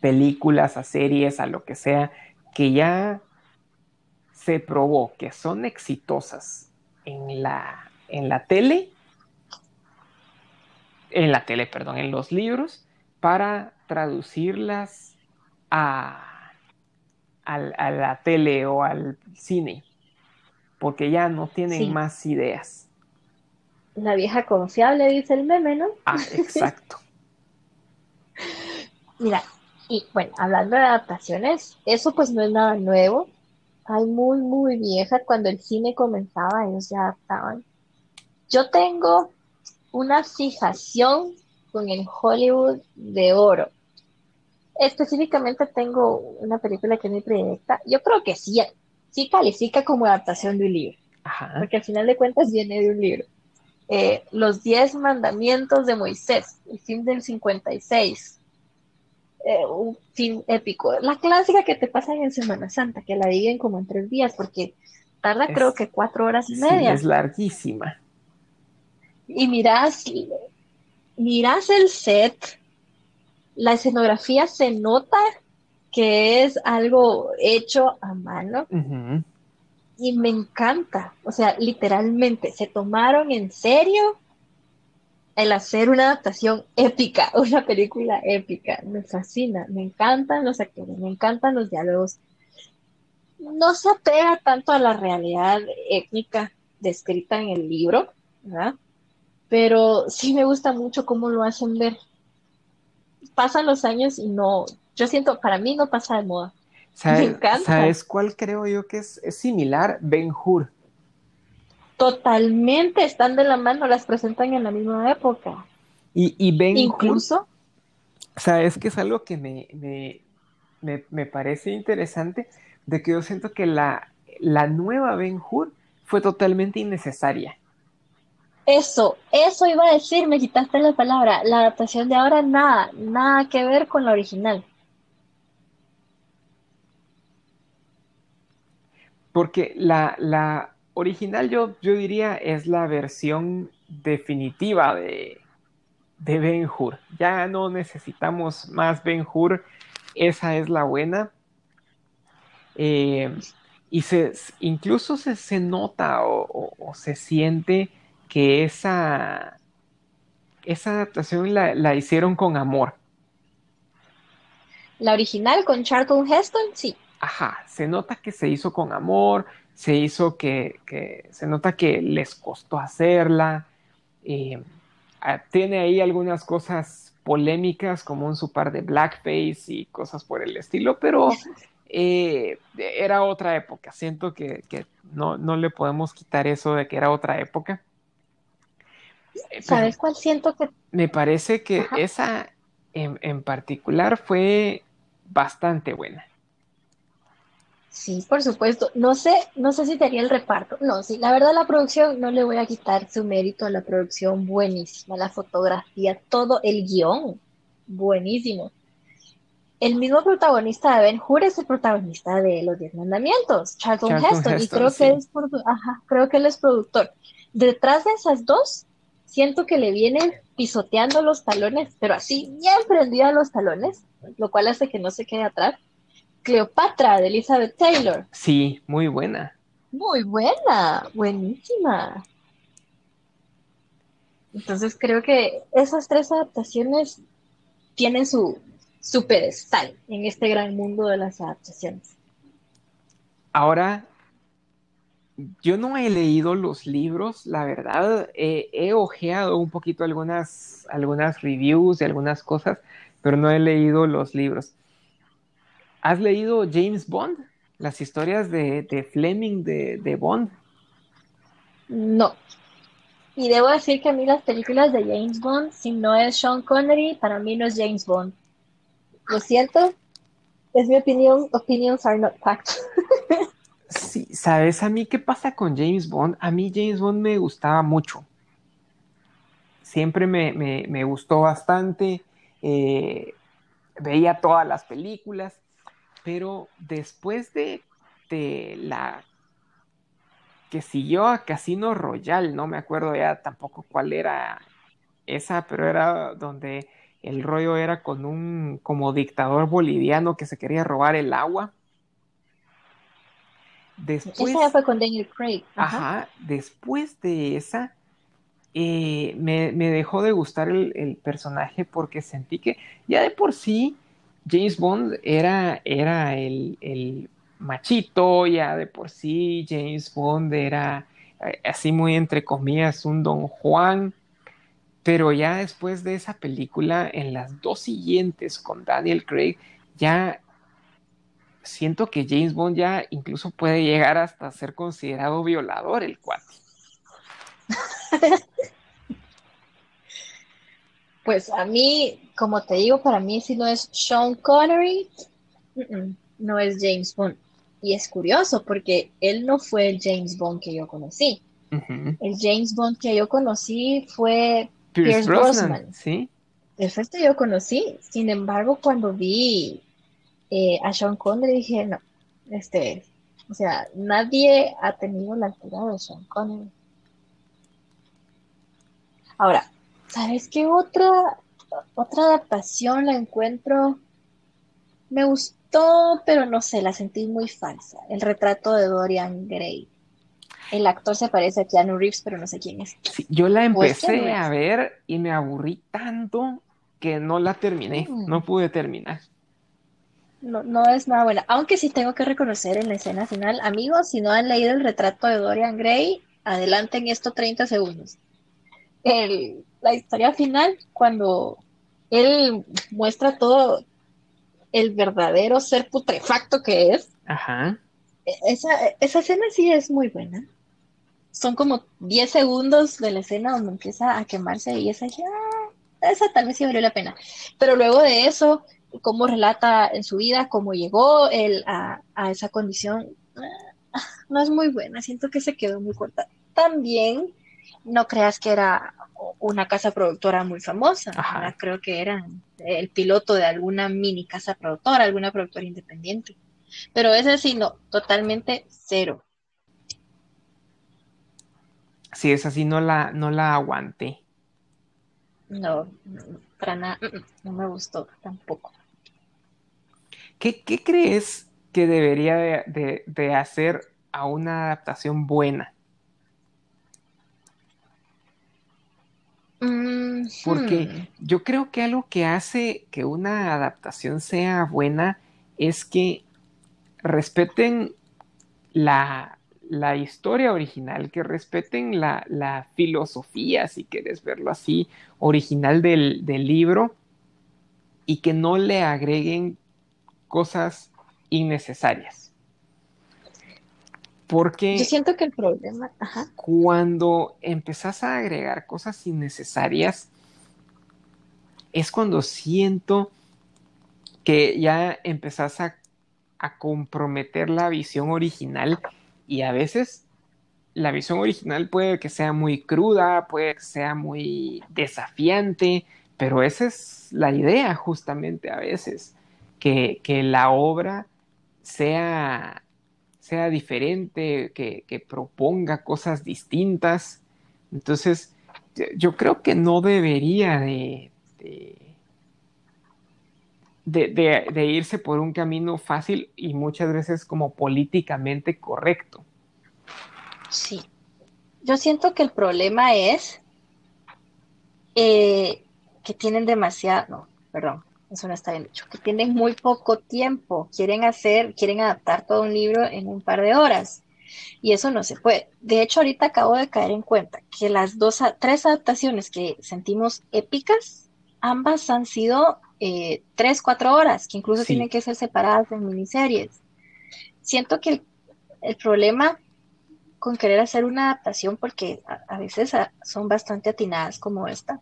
películas, a series, a lo que sea, que ya se probó que son exitosas en la, en la tele, en la tele, perdón, en los libros, para traducirlas a, la tele o al cine, porque ya no tienen más ideas. La vieja confiable, dice el meme, ¿no? Ah, exacto. Mira, y bueno, hablando de adaptaciones, eso pues no es nada nuevo. Hay muy, muy vieja. Cuando el cine comenzaba, ellos ya adaptaban. Yo tengo una fijación con el Hollywood de oro. Específicamente tengo una película que es muy predilecta. Yo creo que sí, sí califica como adaptación de un libro. Porque al final de cuentas viene de un libro. Eh, Los Diez Mandamientos de Moisés, el film del 56. Eh, un film épico. La clásica que te pasan en Semana Santa, que la viven como en tres días, porque tarda creo que cuatro horas y media. es larguísima. Y miras miras el set, la escenografía se nota que es algo hecho a mano. Y me encanta, o sea, literalmente se tomaron en serio el hacer una adaptación épica, una película épica. Me fascina, me encantan los actores, me encantan los diálogos. No se apega tanto a la realidad étnica descrita en el libro, ¿verdad? pero sí me gusta mucho cómo lo hacen ver. Pasan los años y no, yo siento, para mí no pasa de moda. me encanta. ¿Sabes cuál creo yo que es, similar? Ben Hur. Totalmente, están de la mano, las presentan en la misma época. Y, y Ben Incluso. ¿Sabes que es algo que me, me, parece interesante? De que yo siento que la, la nueva Ben Hur fue totalmente innecesaria. Eso, eso iba a decir, me quitaste la palabra. La adaptación de ahora nada, nada que ver con la original. Porque la, la original yo, yo diría es la versión definitiva de, de Ben Hur. Ya no necesitamos más Ben Hur, esa es la buena. Eh, y se, incluso se, se nota o, se siente que esa, esa adaptación la, la, hicieron con amor. La original con Charlton Heston, sí. Ajá, se nota que se hizo con amor, se hizo que, que se nota que les costó hacerla. Eh, ah, tiene ahí algunas cosas polémicas como un su par de blackface y cosas por el estilo, pero eh, era otra época. Siento que, no, le podemos quitar eso de que era otra época. Eh, ¿Sabes cuál siento que? Me parece que esa en, en, particular fue bastante buena. Sí, por supuesto. No sé, no sé si tenía el reparto. No, sí, la verdad la producción no le voy a quitar su mérito a la producción buenísima, la fotografía, todo el guion, buenísimo el mismo protagonista de Ben Hur es el protagonista de Los Diez Mandamientos, Charlton, Heston, y creo que, es creo que él es productor. Detrás de esas dos, siento que le vienen pisoteando los talones, pero así bien prendida los talones, lo cual hace que no se quede atrás. Cleopatra de Elizabeth Taylor. Sí, muy buena. Muy buena, buenísima. Entonces creo que esas tres adaptaciones tienen su, su pedestal en este gran mundo de las adaptaciones. Ahora, yo no he leído los libros, la verdad, he ojeado un poquito algunas, algunas reviews y algunas cosas, pero no he leído los libros. ¿Has leído James Bond? Las historias de, Fleming de, de, Bond. No. Y debo decir que a mí las películas de James Bond, si no es Sean Connery, para mí no es James Bond. Lo siento, es mi opinión, opinions are not facts. sí, ¿sabes a mí qué pasa con James Bond? A mí James Bond me gustaba mucho. Siempre me, gustó bastante. Eh, veía todas las películas, pero después de, de la que siguió a Casino Royale, no me acuerdo ya tampoco cuál era esa, pero era donde el rollo era con un como dictador boliviano que se quería robar el agua. Después, esa fue con Daniel Craig. Ajá, después de esa, eh, me, dejó de gustar el, personaje porque sentí que ya de por sí James Bond era, era el, el, machito, ya de por sí James Bond era eh, así muy entre comillas un don Juan pero ya después de esa película, en las dos siguientes con Daniel Craig, ya siento que James Bond ya incluso puede llegar hasta ser considerado violador el cuate. Pues a mí, como te digo, para mí si no es Sean Connery, no es James Bond. Y es curioso porque él no fue el James Bond que yo conocí. El James Bond que yo conocí fue Pierce, Brosnan, ¿sí? Perfecto, yo conocí. Sin embargo, cuando vi eh, a Sean Connery dije, no, este, o sea, nadie ha tenido la altura de Sean Connery. Ahora, ¿sabes qué otra, otra adaptación la encuentro? Me gustó, pero no sé, la sentí muy falsa. El retrato de Dorian Gray. El actor se parece a Keanu Reeves, pero no sé quién es. yo la empecé a ver y me aburrí tanto que no la terminé, mm. no pude terminar. No, no es nada buena. Aunque sí tengo que reconocer en la escena final, amigos, si no han leído el retrato de Dorian Gray, adelanten esto 30 segundos. La historia final, cuando él muestra todo el verdadero ser putrefacto que es. Ajá. E, esa, esa escena sí es muy buena son como 10 segundos de la escena donde empieza a quemarse y esa, ya, esa tal vez sí valió la pena. Pero luego de eso, cómo relata en su vida, cómo llegó él a, esa condición, ah, no es muy buena, siento que se quedó muy corta. También, no creas que era una casa productora muy famosa, creo que era el piloto de alguna mini casa productora, alguna productora independiente. Pero ese sí, no, totalmente cero. Si es así, no la, no la aguanté. no, para nada, no me gustó tampoco. ¿Qué, crees que debería de, hacer a una adaptación buena? Mm, Porque hmm. yo creo que algo que hace que una adaptación sea buena es que respeten la, historia original, que respeten la, filosofía, si quieres verlo así, original del, libro y que no le agreguen cosas innecesarias. Porque yo siento que el problema, cuando empezás a agregar cosas innecesarias, es cuando siento que ya empezás a a comprometer la visión original y a veces la visión original puede que sea muy cruda, puede que sea muy desafiante, pero esa es la idea justamente a veces, que, la obra sea, sea diferente, que, proponga cosas distintas. Entonces, yo creo que no debería de de, irse por un camino fácil y muchas veces como políticamente correcto. Sí. Yo siento que el problema es eh, que tienen demasiado, no, perdón, eso no está bien dicho, que tienen muy poco tiempo, quieren hacer, quieren adaptar todo un libro en un par de horas. Y eso no se puede. De hecho, ahorita acabo de caer en cuenta que las dos, tres adaptaciones que sentimos épicas, ambas han sido eh, tres, cuatro horas, que incluso tienen que ser separadas en miniseries. Siento que el, problema con querer hacer una adaptación, porque a, veces son bastante atinadas como esta,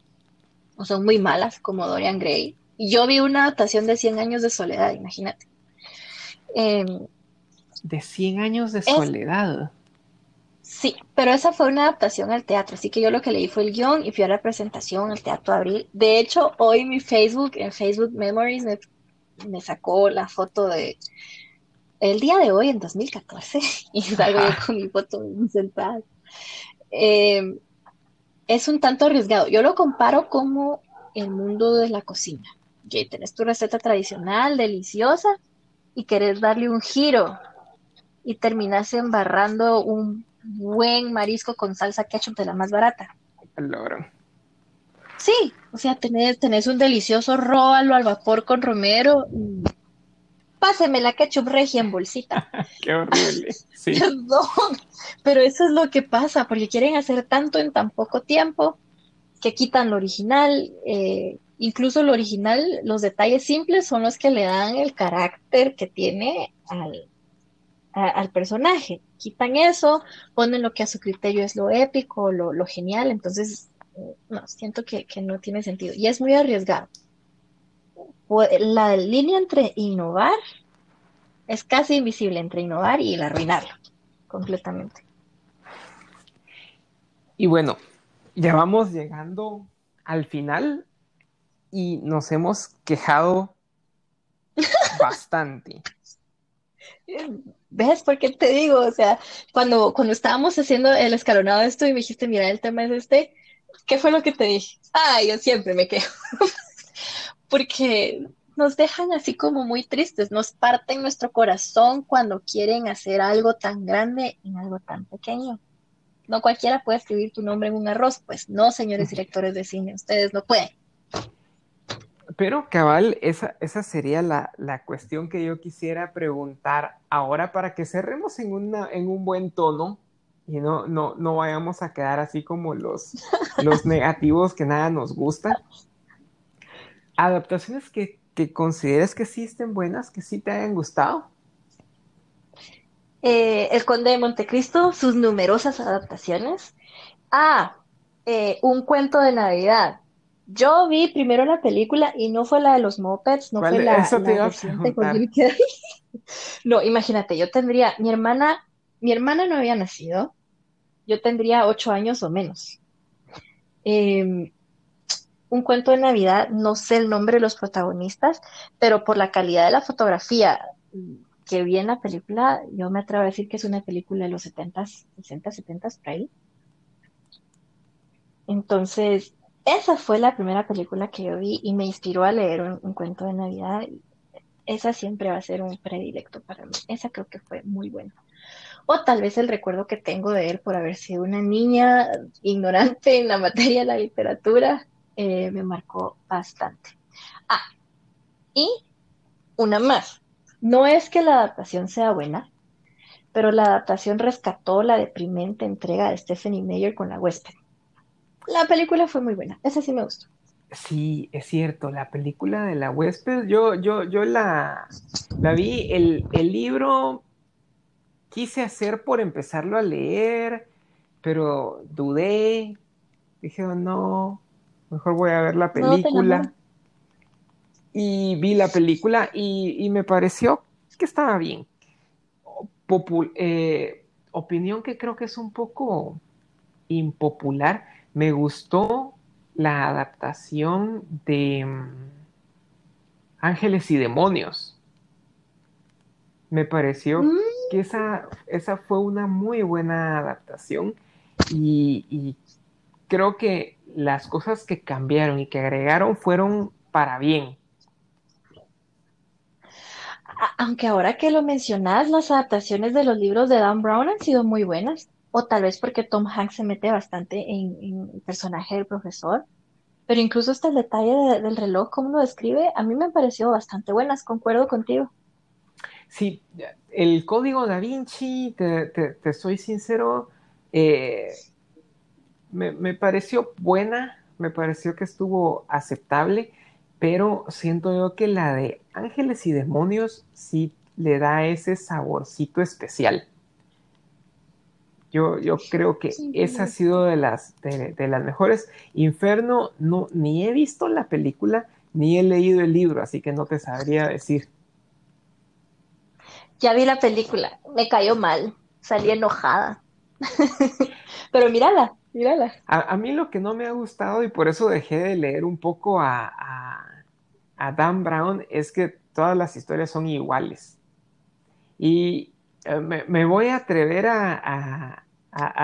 o son muy malas como Dorian Gray. Y yo vi una adaptación de 100 años de soledad, imagínate. Em, de 100 años de soledad. Sí, pero esa fue una adaptación al teatro, así que yo lo que leí fue el guion y fui a la presentación al Teatro Abril. De hecho, hoy mi Facebook, en Facebook Memories, me, sacó la foto de el día de hoy, en 2014, y salgo yo con mi foto sentada. Em, es un tanto arriesgado. Yo lo comparo como el mundo de la cocina. Que tenés tu receta tradicional, deliciosa, y querés darle un giro y terminas embarrando un buen marisco con salsa ketchup de la más barata. Logro. Sí, o sea, tenés, tenés un delicioso róbalo al vapor con romero. Páseme la ketchup regia en bolsita. Qué horrible. Sí. Perdón, pero eso es lo que pasa, porque quieren hacer tanto en tan poco tiempo que quitan lo original. Eh, incluso lo original, los detalles simples son los que le dan el carácter que tiene al, al personaje. Quitan eso, ponen lo que a su criterio es lo épico, lo, lo genial, entonces, eh, no, siento que, no tiene sentido. Y es muy arriesgado. La línea entre innovar es casi invisible entre innovar y el arruinarlo completamente. Y bueno, ya vamos llegando al final y nos hemos quejado bastante. ¿Ves por qué te digo? O sea, cuando, cuando estábamos haciendo el escalonado de esto y me dijiste, mira, el tema es este, ¿qué fue lo que te dije? Ah, yo siempre me quejo. Porque nos dejan así como muy tristes, nos parten nuestro corazón cuando quieren hacer algo tan grande en algo tan pequeño. No cualquiera puede escribir tu nombre en un arroz, pues no, señores directores de cine, ustedes no pueden. Pero cabal, esa, esa sería la, cuestión que yo quisiera preguntar ahora para que cerremos en, una, en un buen tono y no, no, no vayamos a quedar así como los, los negativos que nada nos gusta. Adaptaciones que, que consideres que sí estén buenas, que sí te hayan gustado. Eh, el Conde de Montecristo, sus numerosas adaptaciones. Ah, eh, un cuento de Navidad. Yo vi primero la película y no fue la de los Mopeds, no fue la, No, imagínate, yo tendría, mi hermana, mi hermana no había nacido, yo tendría ocho años o menos. Em, un cuento de Navidad, no sé el nombre de los protagonistas, pero por la calidad de la fotografía que vi en la película, yo me atrevo a decir que es una película de los 70s, 60, 70 por ahí. Entonces, esa fue la primera película que yo vi y me inspiró a leer un, cuento de Navidad. Esa siempre va a ser un predilecto para mí. Esa creo que fue muy buena. O tal vez el recuerdo que tengo de él por haber sido una niña ignorante en la materia de la literatura eh, me marcó bastante. Ah, y una más. No es que la adaptación sea buena, pero la adaptación rescató la deprimente entrega de Stephanie Meyer con la huésped. La película fue muy buena, esa sí me gustó. Sí, es cierto, la película de la huésped, yo, yo, yo la, la vi, el, el libro quise hacer por empezarlo a leer, pero dudé, dije, oh, no, mejor voy a ver la película. y vi la película y, me pareció que estaba bien. Eh, opinión que creo que es un poco impopular me gustó la adaptación de mm, Ángeles y Demonios. Me pareció mm. que esa, esa, fue una muy buena adaptación y, creo que las cosas que cambiaron y que agregaron fueron para bien. Aunque ahora que lo mencionas, las adaptaciones de los libros de Dan Brown han sido muy buenas o tal vez porque Tom Hanks se mete bastante en, el personaje del profesor, pero incluso hasta el detalle del reloj, como lo describe, a mí me pareció bastante buenas, concuerdo contigo. Sí, el código da Vinci, te, soy sincero, eh, me, pareció buena, me pareció que estuvo aceptable, pero siento yo que la de Ángeles y Demonios sí le da ese saborcito especial. Yo, yo creo que esa ha sido de las, de, las mejores. Inferno, no, ni he visto la película, ni he leído el libro, así que no te sabría decir. Ya vi la película, me cayó mal, salí enojada. Pero mírala, mírala. A, mí lo que no me ha gustado, y por eso dejé de leer un poco a, a Dan Brown, es que todas las historias son iguales. Y, eh, me, voy a atrever a,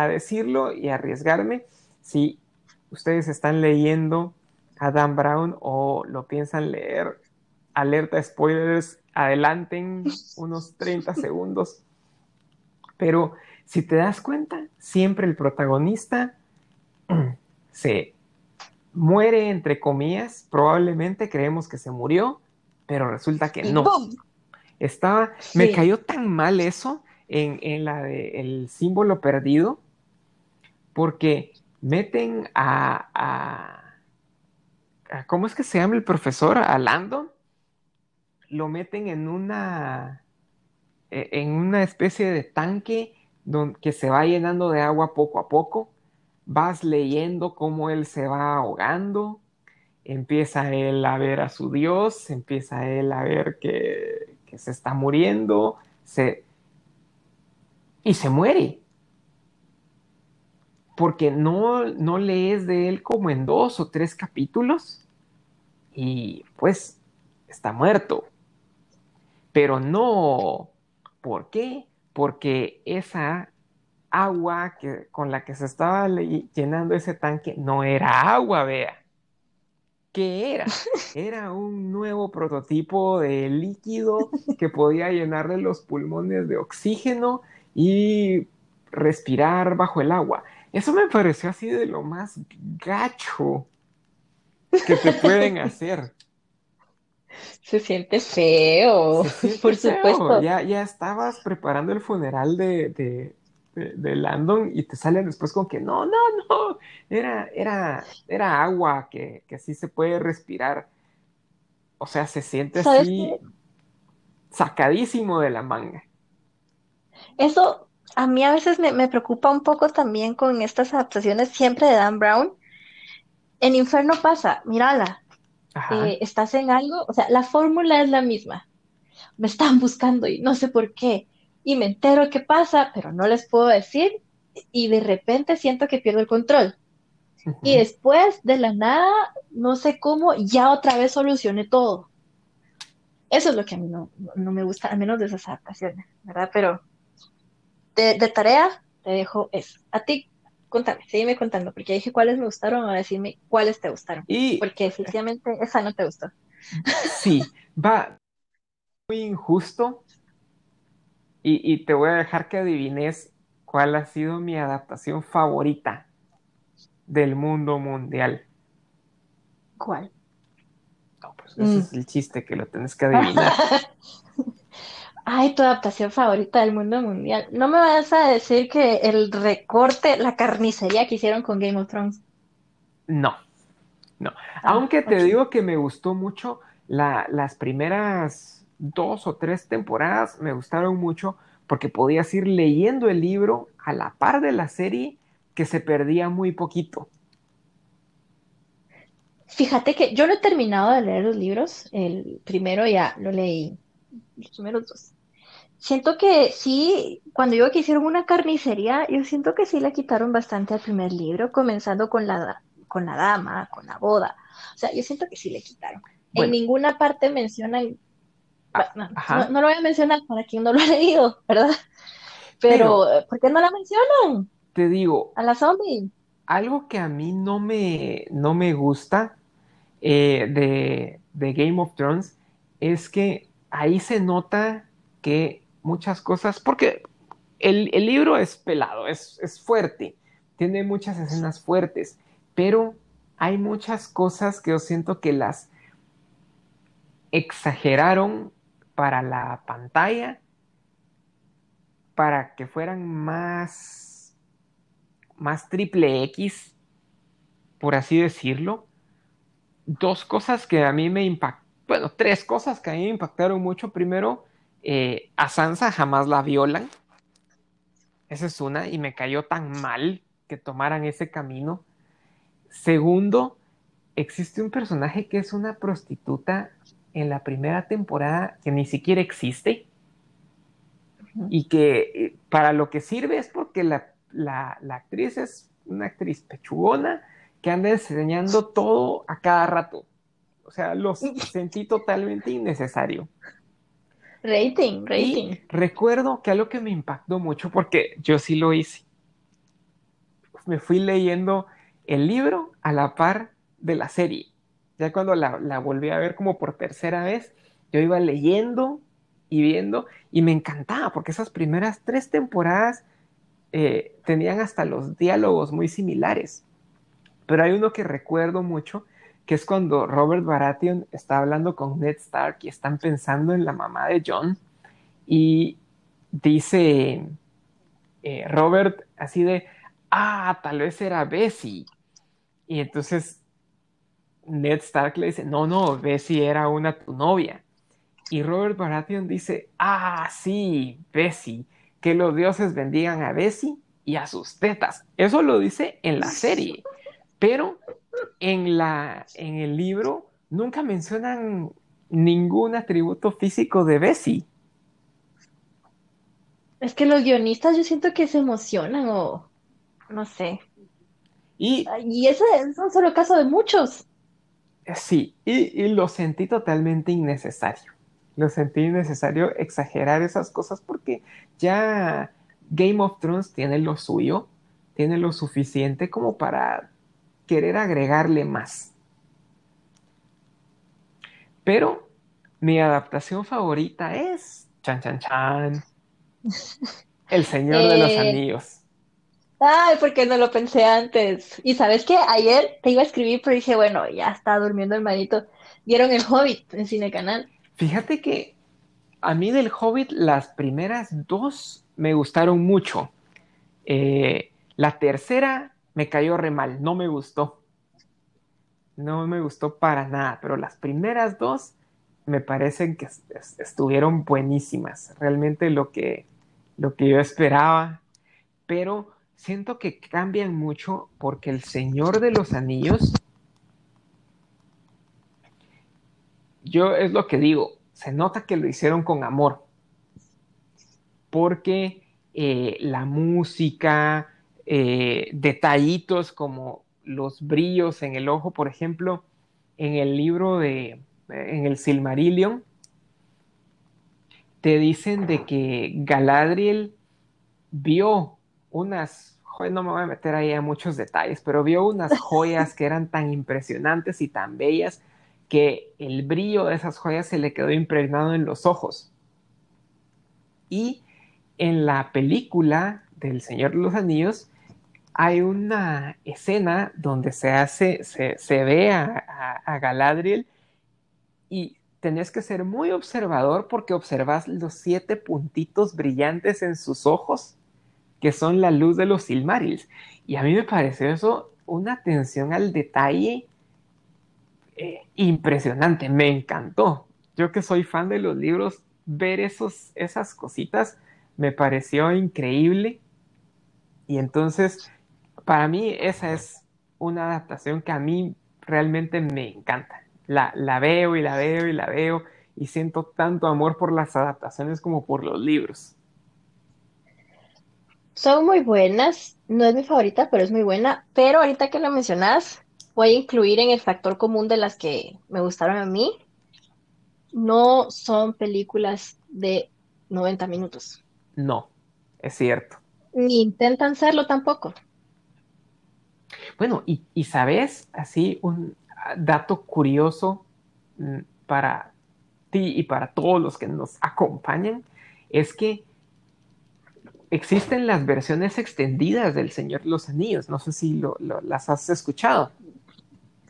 decirlo y arriesgarme. Si ustedes están leyendo a Dan Brown o lo piensan leer, alerta spoilers, adelanten unos 30 segundos. Pero si te das cuenta, siempre el protagonista se muere, entre comillas, probablemente creemos que se murió, pero resulta que no. Estaba, me cayó tan mal eso en, la de el símbolo perdido, porque meten a, a, ¿cómo es que se llama el profesor? A Landon, lo meten en una, e, en una especie de tanque donde, que se va llenando de agua poco a poco. Vas leyendo cómo él se va ahogando, empieza él a ver a su Dios, empieza él a ver que, se está muriendo, se, y se muere. Porque no, no lees de él como en dos o tres capítulos y pues está muerto. Pero no, ¿por qué? Porque esa agua que, con la que se estaba llenando ese tanque no era agua, vea ¿Qué era? Era un nuevo prototipo de líquido que podía llenarle los pulmones de oxígeno y respirar bajo el agua. Eso me pareció así de lo más gacho que te pueden hacer. Se siente feo, por supuesto. Ya, ya estabas preparando el funeral de, de, Landon y te salen después con que no, no, no, era, era, era agua que, que así se puede respirar. O sea, se siente así sacadísimo de la manga. Eso a mí a veces me, preocupa un poco también con estas adaptaciones siempre de Dan Brown. En Inferno pasa, mírala, eh, estás en algo, o sea, la fórmula es la misma. Me están buscando y no sé por qué y me entero qué pasa, pero no les puedo decir y de repente siento que pierdo el control. Y después de la nada, no sé cómo, ya otra vez solucioné todo. Eso es lo que a mí no, me gusta, al menos de esas adaptaciones, ¿verdad? Pero de, tarea te dejo eso. ¿A ti contame, seguime contando, porque dije cuáles me gustaron, ahora decirme cuáles te gustaron. Y porque efectivamente esa no te gustó. sí, va muy injusto. Y, y te voy a dejar que adivines cuál ha sido mi adaptación favorita del mundo mundial. ¿Cuál? No, pues ese es el chiste que lo tienes que adivinar. Ay, tu adaptación favorita del mundo mundial. No me vas a decir que el recorte, la carnicería que hicieron con Game of Thrones. No, no. Ah, Aunque te digo que me gustó mucho la- las primeras dos o tres temporadas, me gustaron mucho porque podías ir leyendo el libro a la par de la serie que se perdía muy poquito. Fíjate que yo no he terminado de leer los libros. El primero ya lo leí, los primeros dos. Siento que sí, cuando digo que hicieron una carnicería, yo siento que sí le quitaron bastante al primer libro, comenzando con la, con la dama, con la boda. O sea, yo siento que sí le quitaron. En ninguna parte mencionan, a- bueno, no, lo voy a mencionar para quien no lo ha leído, ¿verdad? pero Pero, ¿por qué no la mencionan? te digo, A la zombie. algo que a mí no me, no me gusta eh, de, de Game of Thrones es que ahí se nota que muchas cosas, porque el, el libro es pelado, es, es fuerte, tiene muchas escenas fuertes, pero hay muchas cosas que yo siento que las exageraron para la pantalla, para que fueran más, más triple X, por así decirlo. Dos cosas que a mí me impactaron, bueno, tres cosas que a mí me impactaron mucho. Primero, eh, a Sansa jamás la violan. Esa es una, y me cayó tan mal que tomaran ese camino. Segundo, existe un personaje que es una prostituta en la primera temporada que ni siquiera existe y que eh, para lo que sirve es porque la, la, la actriz es una actriz pechugona que anda enseñando todo a cada rato. O sea, lo sentí totalmente innecesario. Rating, Y rating. recuerdo que algo que me impactó mucho, porque yo sí lo hice, me fui leyendo el libro a la par de la serie. Ya cuando la, volví a ver como por tercera vez, yo iba leyendo y viendo y me encantaba porque esas primeras tres temporadas eh, tenían hasta los diálogos muy similares. Pero hay uno que recuerdo mucho, que es cuando Robert Baratheon está hablando con Ned Stark y están pensando en la mamá de John y dice eh, Robert así de, ah, tal vez era Bessie. Y entonces Ned Stark le dice, no, no, Bessie era una tu novia. Y Robert Baratheon dice, ah, sí, Bessie, que los dioses bendigan a Bessie y a sus tetas. Eso lo dice en la serie, pero en, la, en el libro nunca mencionan ningún atributo físico de Bessie. Es que los guionistas yo siento que se emocionan o no sé. Y Y ese es un solo caso de muchos. Sí, y, y lo sentí totalmente innecesario. Lo sentí innecesario exagerar esas cosas porque ya Game of Thrones tiene lo suyo, tiene lo suficiente como para querer agregarle más. Pero mi adaptación favorita es Chan Chan Chan, El Señor de los Eh, Anillos. Ay, ¿por qué no lo pensé antes? Y sabes qué, ayer te iba a escribir, pero dije, bueno, ya está durmiendo el manito. Vieron el Hobbit en Cine Canal. Fíjate que a mí del Hobbit las primeras dos me gustaron mucho. Eh, la tercera me cayó re mal, no me gustó. No me gustó para nada, pero las primeras dos me parecen que es- es- estuvieron buenísimas. Realmente lo que, lo que yo esperaba. Pero siento que cambian mucho porque El Señor de los Anillos, yo es lo que digo, se nota que lo hicieron con amor. Porque eh, la música, eh, detallitos como los brillos en el ojo, por ejemplo, en el libro de, en el Silmarillion, te dicen de que Galadriel vio unas no me voy a meter ahí a muchos detalles, pero vio unas joyas que eran tan impresionantes y tan bellas que el brillo de esas joyas se le quedó impregnado en los ojos. Y en la película del Señor de los Anillos hay una escena donde se hace, se, ve a, a Galadriel y tenés que ser muy observador porque observas los siete puntitos brillantes en sus ojos, que son la luz de los Silmarils. Y a mí me pareció eso una atención al detalle eh, impresionante, me encantó. Yo que soy fan de los libros, ver esos, esas cositas me pareció increíble. Y entonces, para mí, esa es una adaptación que a mí realmente me encanta la, veo y la veo y la veo y siento tanto amor por las adaptaciones como por los libros. Son muy buenas, no es mi favorita, pero es muy buena. Pero ahorita que lo mencionas, voy a incluir en el factor común de las que me gustaron a mí. No son películas de 90 minutos. No, es cierto. Ni intentan serlo tampoco. Bueno, y, y sabes, así un, dato curioso mm, para ti y para todos los que nos acompañan es que existen las versiones extendidas del Señor de los Anillos. No sé si las has escuchado.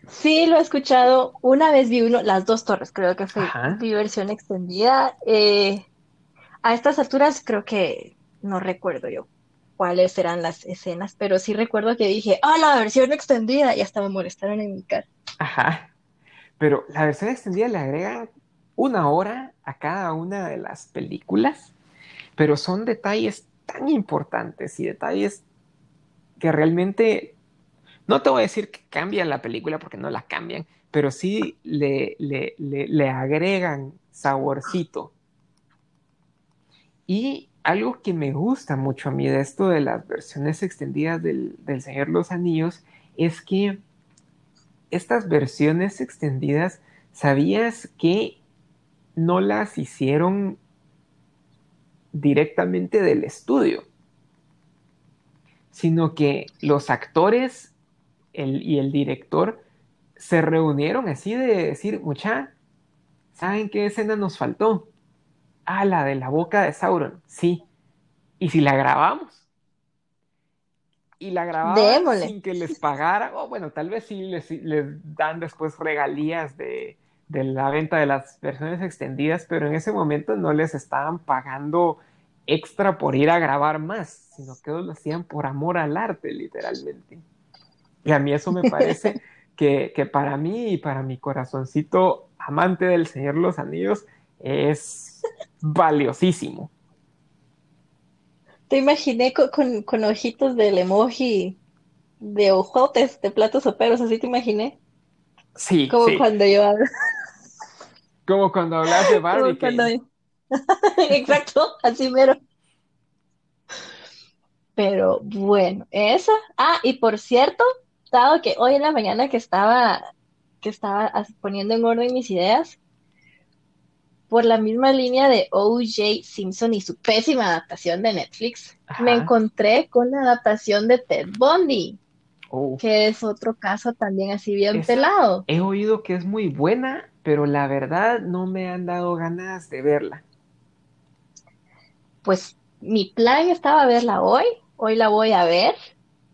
Sí, lo he escuchado. Una vez vi uno, las dos torres, creo que fue mi versión extendida. Eh, a estas alturas creo que no recuerdo yo cuáles eran las escenas, pero sí recuerdo que dije, ah, la versión extendida, y hasta me molestaron en mi cara. Ajá. Pero la versión extendida le agrega una hora a cada una de las películas, pero son detalles tan importantes y detalles que realmente, no te voy a decir que cambian la película porque no la cambian, pero sí le, le, agregan saborcito. Y algo que me gusta mucho a mí de esto de las versiones extendidas del, del Señor los Anillos es que estas versiones extendidas, ¿sabías que no las hicieron directamente del estudio? Sino que los actores y el director se reunieron así de decir, mucha, ¿saben qué escena nos faltó? Ah, la de la boca de Sauron, sí. ¿Y si la grabamos? y la grababan sin que les pagara, o bueno, tal vez sí les, dan después regalías de, la venta de las versiones extendidas, pero en ese momento no les estaban pagando extra por ir a grabar más, sino que lo hacían por amor al arte, literalmente. Y a mí eso me parece que, que para mí y para mi corazoncito amante del Señor los Anillos es valiosísimo. Te imaginé con, con, ojitos del emoji de ojotes, de platos soperos, así te imaginé. Sí. Como cuando yo hablo. Como cuando hablas de Barbie. Exacto, así mero. Pero bueno, eso. Ah, y por cierto, dado que hoy en la mañana que estaba, que estaba poniendo en orden mis ideas, por la misma línea de O.J. Simpson y su pésima adaptación de Netflix, me encontré con la adaptación de Ted Bundy, oh. que es otro caso también así bien pelado. He oído que es muy buena, pero la verdad no me han dado ganas de verla. Pues mi plan estaba verla hoy, hoy la voy a ver,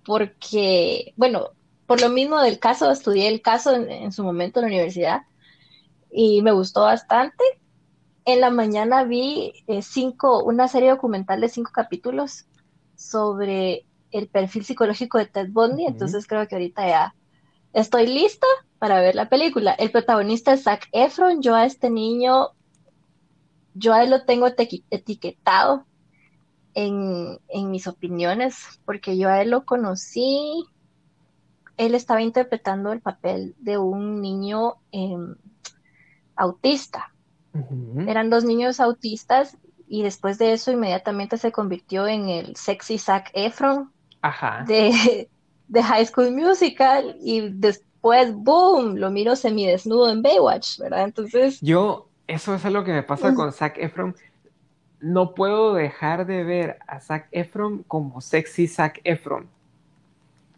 porque, bueno, por lo mismo del caso, estudié el caso en, en su momento en la universidad y me gustó bastante en la mañana vi eh, cinco, una serie documental de cinco capítulos sobre el perfil psicológico de Ted Bundy, entonces creo que ahorita ya estoy lista para ver la película. El protagonista es Zac Efron, yo a este niño, yo a él lo tengo etiquetado en, mis opiniones, porque yo a él lo conocí, él estaba interpretando el papel de un niño em, autista. Eran dos niños autistas y después de eso inmediatamente se convirtió en el sexy Zac Efron De, de High School Musical y después, boom, lo miro semidesnudo en Baywatch, ¿verdad? Entonces... Yo, eso es algo que me pasa con Zac Efron. No puedo dejar de ver a Zac Efron como sexy Zac Efron.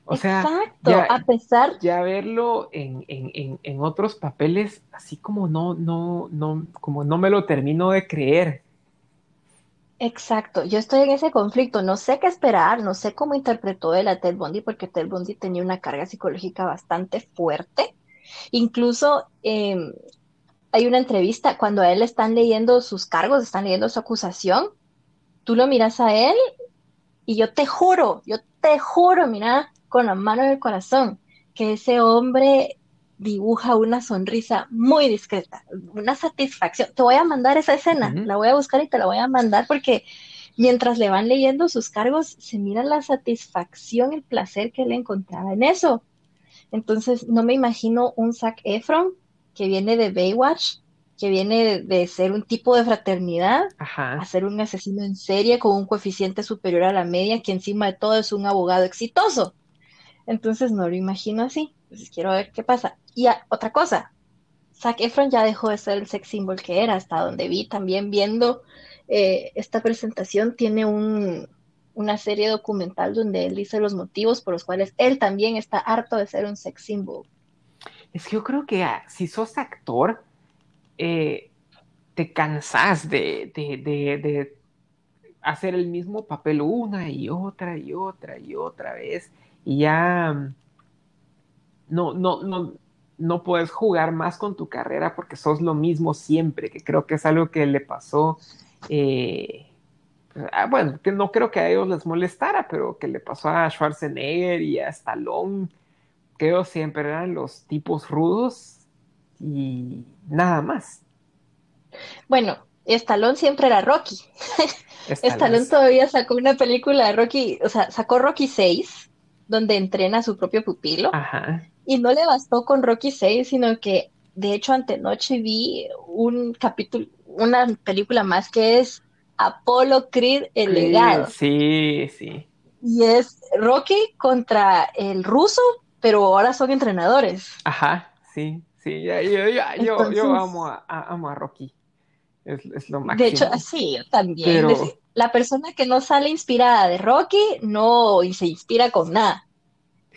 O sea, Exacto, ya, a pesar, ya verlo en, en, en, en, otros papeles, así como no, no, no, como no me lo termino de creer. exacto, yo estoy en ese conflicto, no sé qué esperar, no sé cómo interpretó él a Ted Bundy, porque Ted Bundy tenía una carga psicológica bastante fuerte. Incluso eh, hay una entrevista cuando a él están leyendo sus cargos, están leyendo su acusación, tú lo miras a él y yo te juro, yo te juro, mira, con la mano en el corazón, que ese hombre dibuja una sonrisa muy discreta, una satisfacción. Te voy a mandar esa escena, uh -huh. la voy a buscar y te la voy a mandar porque mientras le van leyendo sus cargos, se mira la satisfacción, el placer que él encontraba en eso. Entonces, no me imagino un Zac Efron que viene de Baywatch, que viene de, ser un tipo de fraternidad, Ajá. a ser un asesino en serie con un coeficiente superior a la media, que encima de todo es un abogado exitoso. Entonces, no lo imagino así. Entonces, quiero ver qué pasa. Y a, otra cosa, Zac Efron ya dejó de ser el sex symbol que era, hasta donde vi también viendo eh, esta presentación, tiene un, una serie documental donde él dice los motivos por los cuales él también está harto de ser un sex symbol. Es que yo creo que ah, si sos actor, eh, te cansás de, de, de, de, hacer el mismo papel una y otra y otra y otra vez. Y ya mm, no, no, no, no puedes jugar más con tu carrera porque sos lo mismo siempre, que creo que es algo que le pasó. Eh, Ah, bueno, que no creo que a ellos les molestara, pero que le pasó a Schwarzenegger y a Stallone, que ellos siempre eran los tipos rudos y nada más. Bueno, Stallone siempre era Rocky. Stallone, Stallone todavía sacó una película de Rocky, o sea, sacó Rocky 6, donde entrena a su propio pupilo. Ajá. Y no le bastó con Rocky 6, sino que, de hecho, antenoche vi un capítulo, una película más que es Apolo Creed el legado. Sí, sí. Y es Rocky contra el ruso, pero ahora son entrenadores. Ajá, sí, sí. Yo, yo, yo, yo amo, a, amo, a, Rocky. Es, es, lo máximo. De hecho, sí, yo también. Pero... La persona que no sale inspirada de Rocky no se inspira con nada.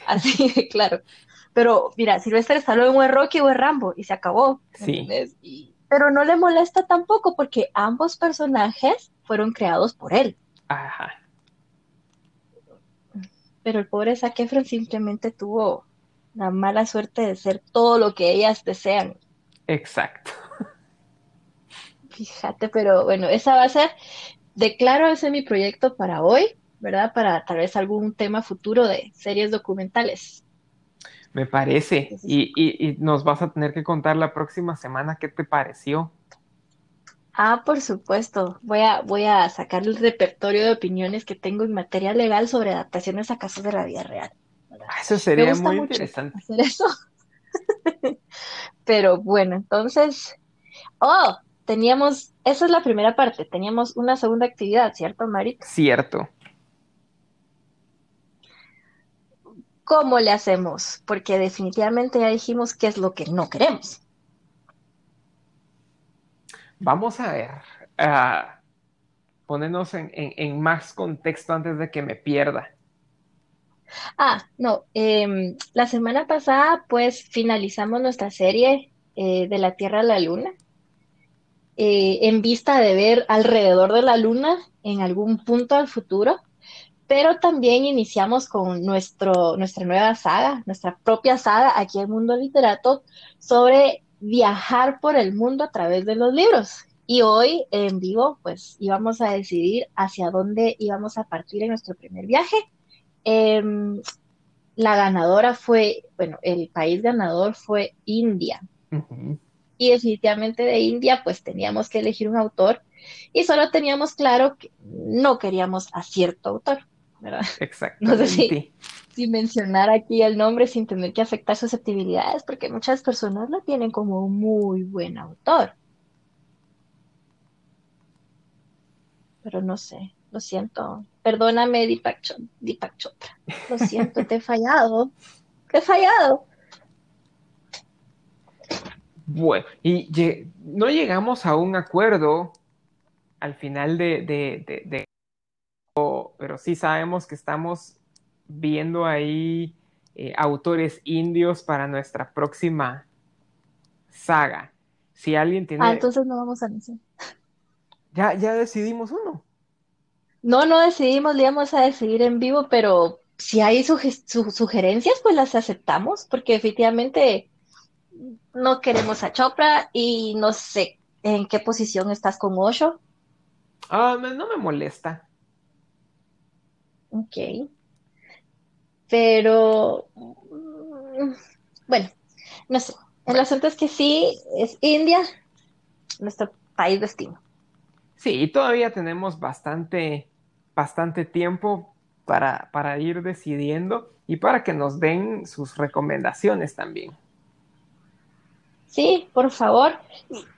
Así de claro. Pero mira, Silvestre Stallone o es Rocky o es Rambo y se acabó. Sí. Y pero no le molesta tampoco porque ambos personajes fueron creados por él. Ajá. Pero el pobre Zac Efron simplemente tuvo la mala suerte de ser todo lo que ellas desean. Exacto. Fíjate, pero bueno, esa va a ser, declaro ese mi proyecto para hoy, ¿verdad? Para tal vez algún tema futuro de series documentales. Me parece. Y, y, y, nos vas a tener que contar la próxima semana qué te pareció. Ah, por supuesto. Voy a, voy a sacar el repertorio de opiniones que tengo en materia legal sobre adaptaciones a casos de la vida real. ¿verdad? Eso sería muy interesante. Hacer eso. Pero bueno, entonces. Oh, teníamos. Esa es la primera parte. Teníamos una segunda actividad, ¿cierto, Mari? Cierto. ¿Cómo le hacemos? Porque definitivamente ya dijimos qué es lo que no queremos. Vamos a ver, uh, ponernos en, más contexto antes de que me pierda. Ah, no, eh, la semana pasada pues finalizamos nuestra serie eh, de la Tierra a la Luna eh, en vista de ver alrededor de la Luna en algún punto al futuro pero también iniciamos con nuestro, nuestra nueva saga, nuestra propia saga aquí en Mundo Literato, sobre viajar por el mundo a través de los libros. Y hoy en vivo, pues íbamos a decidir hacia dónde íbamos a partir en nuestro primer viaje. Eh, la ganadora fue, bueno, el país ganador fue India. Uh -huh. Y definitivamente de India, pues teníamos que elegir un autor y solo teníamos claro que no queríamos a cierto autor. ¿Verdad? Exactamente. No sé si, si, mencionar aquí el nombre sin tener que afectar susceptibilidades, porque muchas personas lo tienen como un muy buen autor. Pero no sé, lo siento. Perdóname, Deepak, Ch Deepak Chopra. Lo siento, te he fallado. Te he fallado. Bueno, y no llegamos a un acuerdo al final de, de, de, de pero sí sabemos que estamos viendo ahí eh, autores indios para nuestra próxima saga. Si alguien tiene... Ah, entonces no vamos a decir. Ya, ya decidimos uno. No, no decidimos, le íbamos a decidir en vivo, pero si hay sugerencias, pues las aceptamos, porque efectivamente no queremos a Chopra y no sé en qué posición estás con Osho. Ah, no me molesta. Ok. Pero, mm, bueno, no sé. El asunto es que sí, es India, nuestro país destino. Sí, todavía tenemos bastante, bastante tiempo para, para ir decidiendo y para que nos den sus recomendaciones también. Sí, por favor.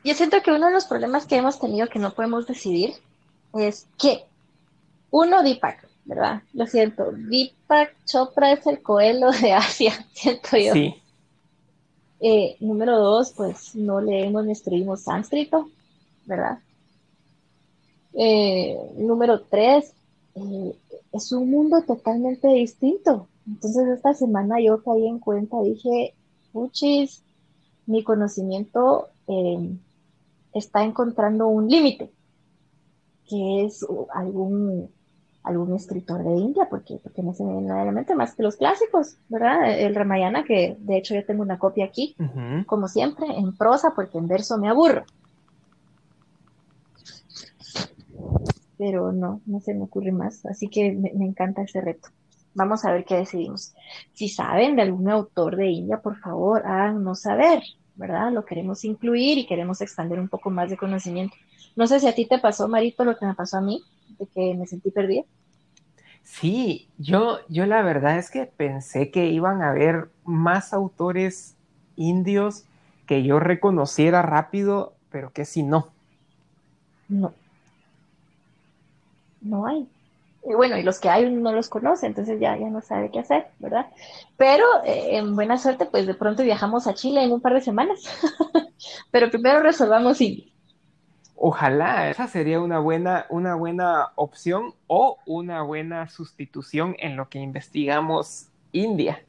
Yo siento que uno de los problemas que hemos tenido que no podemos decidir es que, uno, Deepak, ¿verdad? Lo siento, Deepak Chopra es el coelho de Asia, siento yo. Sí. Eh, número dos, pues no leemos ni escribimos sánscrito, ¿verdad? Eh, número tres, eh, es un mundo totalmente distinto. Entonces esta semana yo caí en cuenta, dije, puchis, mi conocimiento está encontrando un límite, que es algún algún escritor de India, porque, porque no se me viene más que los clásicos, ¿verdad? El Ramayana, que de hecho yo tengo una copia aquí, como siempre, en prosa, porque en verso me aburro. Pero no, no se me ocurre más, así que me, me encanta ese reto. Vamos a ver qué decidimos. Si saben de algún autor de India, por favor, háganos saber, ¿verdad? Lo queremos incluir y queremos expandir un poco más de conocimiento. No sé si a ti te pasó, Marito, lo que me pasó a mí, de que me sentí perdida. Sí, yo, yo la verdad es que pensé que iban a haber más autores indios que yo reconociera rápido, pero que si no. No. No hay. Y bueno, y los que hay no los conoce, entonces ya, ya no sabe qué hacer, ¿verdad? Pero eh, en buena suerte, pues de pronto viajamos a Chile en un par de semanas. pero primero resolvamos India. Ojalá, esa sería una buena, una buena opción o una buena sustitución en lo que investigamos India.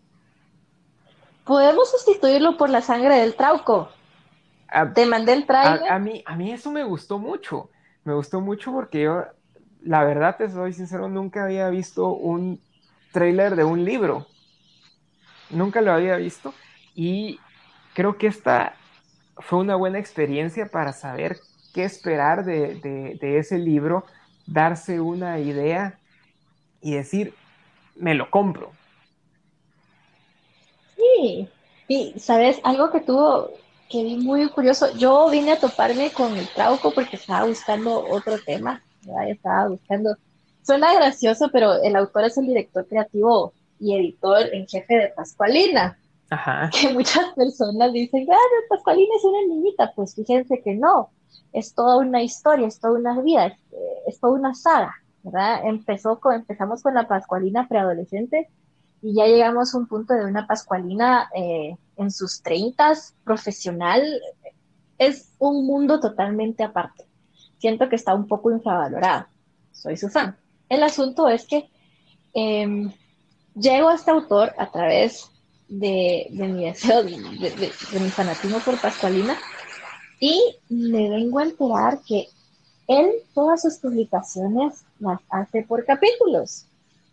Podemos sustituirlo por la sangre del trauco. Te mandé el trailer. A, mí, a mí eso me gustó mucho. Me gustó mucho porque yo, la verdad te soy sincero, nunca había visto un trailer de un libro. Nunca lo había visto. Y creo que esta fue una buena experiencia para saber qué esperar de, ese libro, darse una idea y decir, me lo compro. Sí, y sabes, algo que tuvo, que vi muy curioso, yo vine a toparme con el Trauco porque estaba buscando otro tema, estaba buscando, suena gracioso, pero el autor es el director creativo y editor en jefe de Pascualina. Ajá. Que muchas personas dicen, ah, Pascualina es una niñita, pues fíjense que no es toda una historia, es toda una vida, es, toda una saga, ¿verdad? Empezó con, empezamos con la Pascualina preadolescente y ya llegamos a un punto de una Pascualina eh, en sus treintas, profesional. Es un mundo totalmente aparte. Siento que está un poco infravalorado. Soy su fan. El asunto es que eh, llego a este autor a través de, mi deseo, de, de mi fanatismo por Pascualina, y me vengo a enterar que él todas sus publicaciones las hace por capítulos.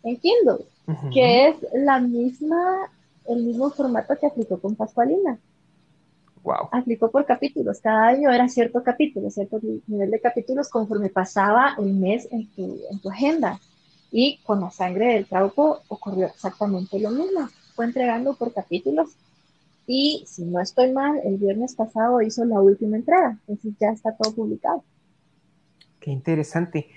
Entiendo que es la misma, el mismo formato que aplicó con Pascualina. Wow. Aplicó por capítulos. Cada año era cierto capítulo, cierto nivel de capítulos conforme pasaba el mes en tu, en tu agenda. Y con la sangre del trauco ocurrió exactamente lo mismo. Fue entregando por capítulos y si no estoy mal, el viernes pasado hizo la última entrega, entonces ya está todo publicado. Qué interesante.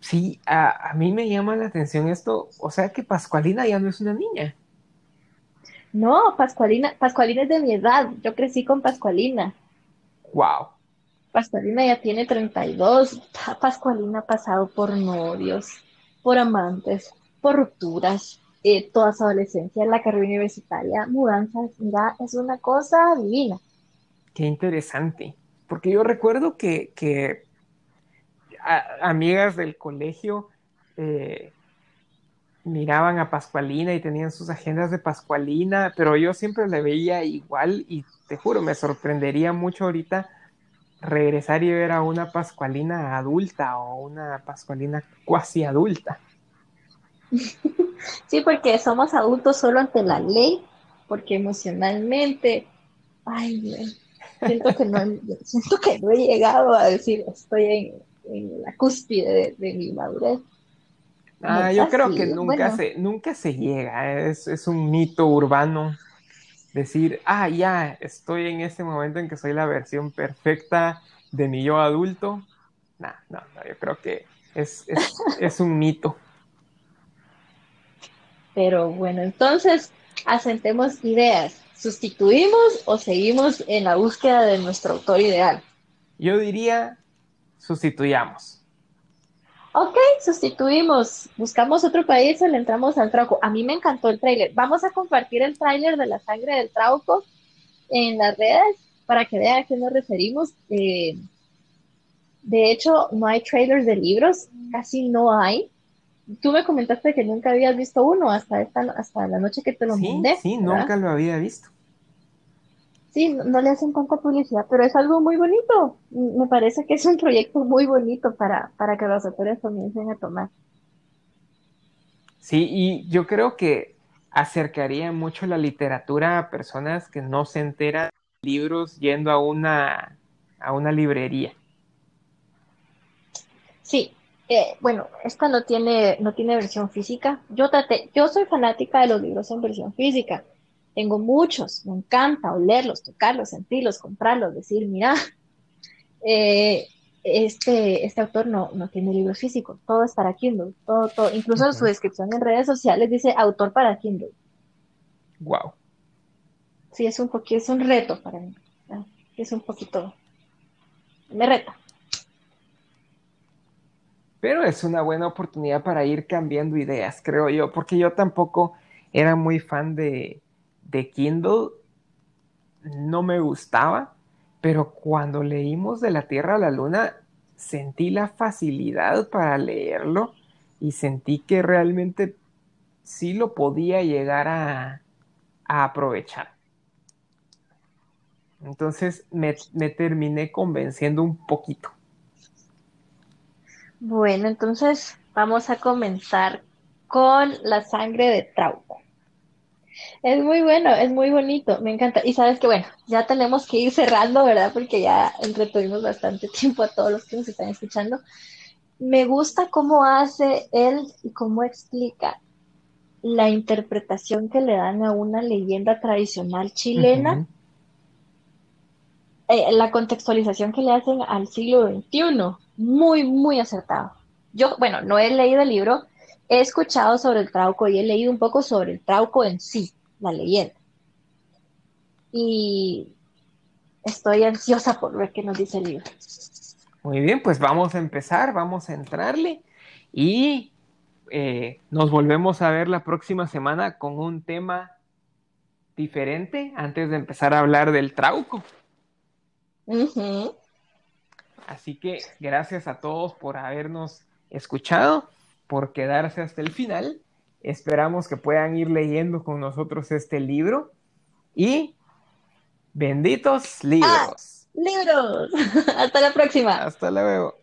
Sí, a, mí me llama la atención esto, o sea que Pascualina ya no es una niña. No, Pascualina, Pascualina es de mi edad, yo crecí con Pascualina. Wow. Pascualina ya tiene 32, Pascualina ha pasado por novios, por amantes, por rupturas, eh, toda su adolescencia en la carrera universitaria, mudanzas, mira, es una cosa divina. Qué interesante, porque yo recuerdo que, amigas del colegio, eh, miraban a Pascualina y tenían sus agendas de Pascualina, pero yo siempre la veía igual y te juro, me sorprendería mucho ahorita regresar y ver a una Pascualina adulta o una Pascualina cuasi adulta. Sí, porque somos adultos solo ante la ley, porque emocionalmente, ay, siento que no, siento que no he llegado a decir estoy en, la cúspide de, mi madurez. Ah, yo creo que nunca, se, nunca se llega, es, es un mito urbano decir, ah, ya, estoy en ese momento en que soy la versión perfecta de mi yo adulto. No, no, no, yo creo que es, es, es un mito. Pero bueno, entonces asentemos ideas. ¿Sustituimos o seguimos en la búsqueda de nuestro autor ideal? Yo diría, sustituyamos. Ok, sustituimos, buscamos otro país o le entramos al Trauco. A mí me encantó el tráiler. Vamos a compartir el tráiler de la sangre del Trauco en las redes para que vean a qué nos referimos. Eh, de hecho, no hay trailers de libros, casi no hay. Tú me comentaste que nunca habías visto uno hasta, esta, hasta la noche que te lo sí, mandé. Sí, nunca lo había visto. Sí, no, le hacen tanta publicidad, pero es algo muy bonito. Me parece que es un proyecto muy bonito para, para que los autores comiencen a tomar. Sí, y yo creo que acercaría mucho la literatura a personas que no se enteran de libros yendo a una, a una librería. Sí, eh, bueno, esta no tiene, no tiene versión física. Yo, yo soy fanática de los libros en versión física tengo muchos, me encanta olerlos, tocarlos, sentirlos, comprarlos, decir, mira, eh, este, este autor no, no tiene libros físicos, todo es para Kindle, todo, todo, incluso su descripción en redes sociales dice autor para Kindle. Wow. Sí, es un poquito, es un reto para mí, es un poquito, me reta. Pero es una buena oportunidad para ir cambiando ideas, creo yo, porque yo tampoco era muy fan de, de Kindle no me gustaba, pero cuando leímos de la Tierra a la Luna sentí la facilidad para leerlo y sentí que realmente sí lo podía llegar a, aprovechar. Entonces me, me, terminé convenciendo un poquito. Bueno, entonces vamos a comenzar con la sangre de Trauco. Es muy bueno, es muy bonito, me encanta. Y sabes que bueno, ya tenemos que ir cerrando, ¿verdad? Porque ya entretuvimos bastante tiempo a todos los que nos están escuchando. Me gusta cómo hace él y cómo explica la interpretación que le dan a una leyenda tradicional chilena, eh, la contextualización que le hacen al siglo XXI, muy, muy acertado. Yo, bueno, no he leído el libro, he escuchado sobre el trauco y he leído un poco sobre el trauco en sí, la leyenda. Y estoy ansiosa por ver qué nos dice el libro. Muy bien, pues vamos a empezar, vamos a entrarle y eh, nos volvemos a ver la próxima semana con un tema diferente antes de empezar a hablar del trauco. Así que gracias a todos por habernos escuchado por quedarse hasta el final. Esperamos que puedan ir leyendo con nosotros este libro y benditos libros. Ah, libros. hasta la próxima. Hasta luego.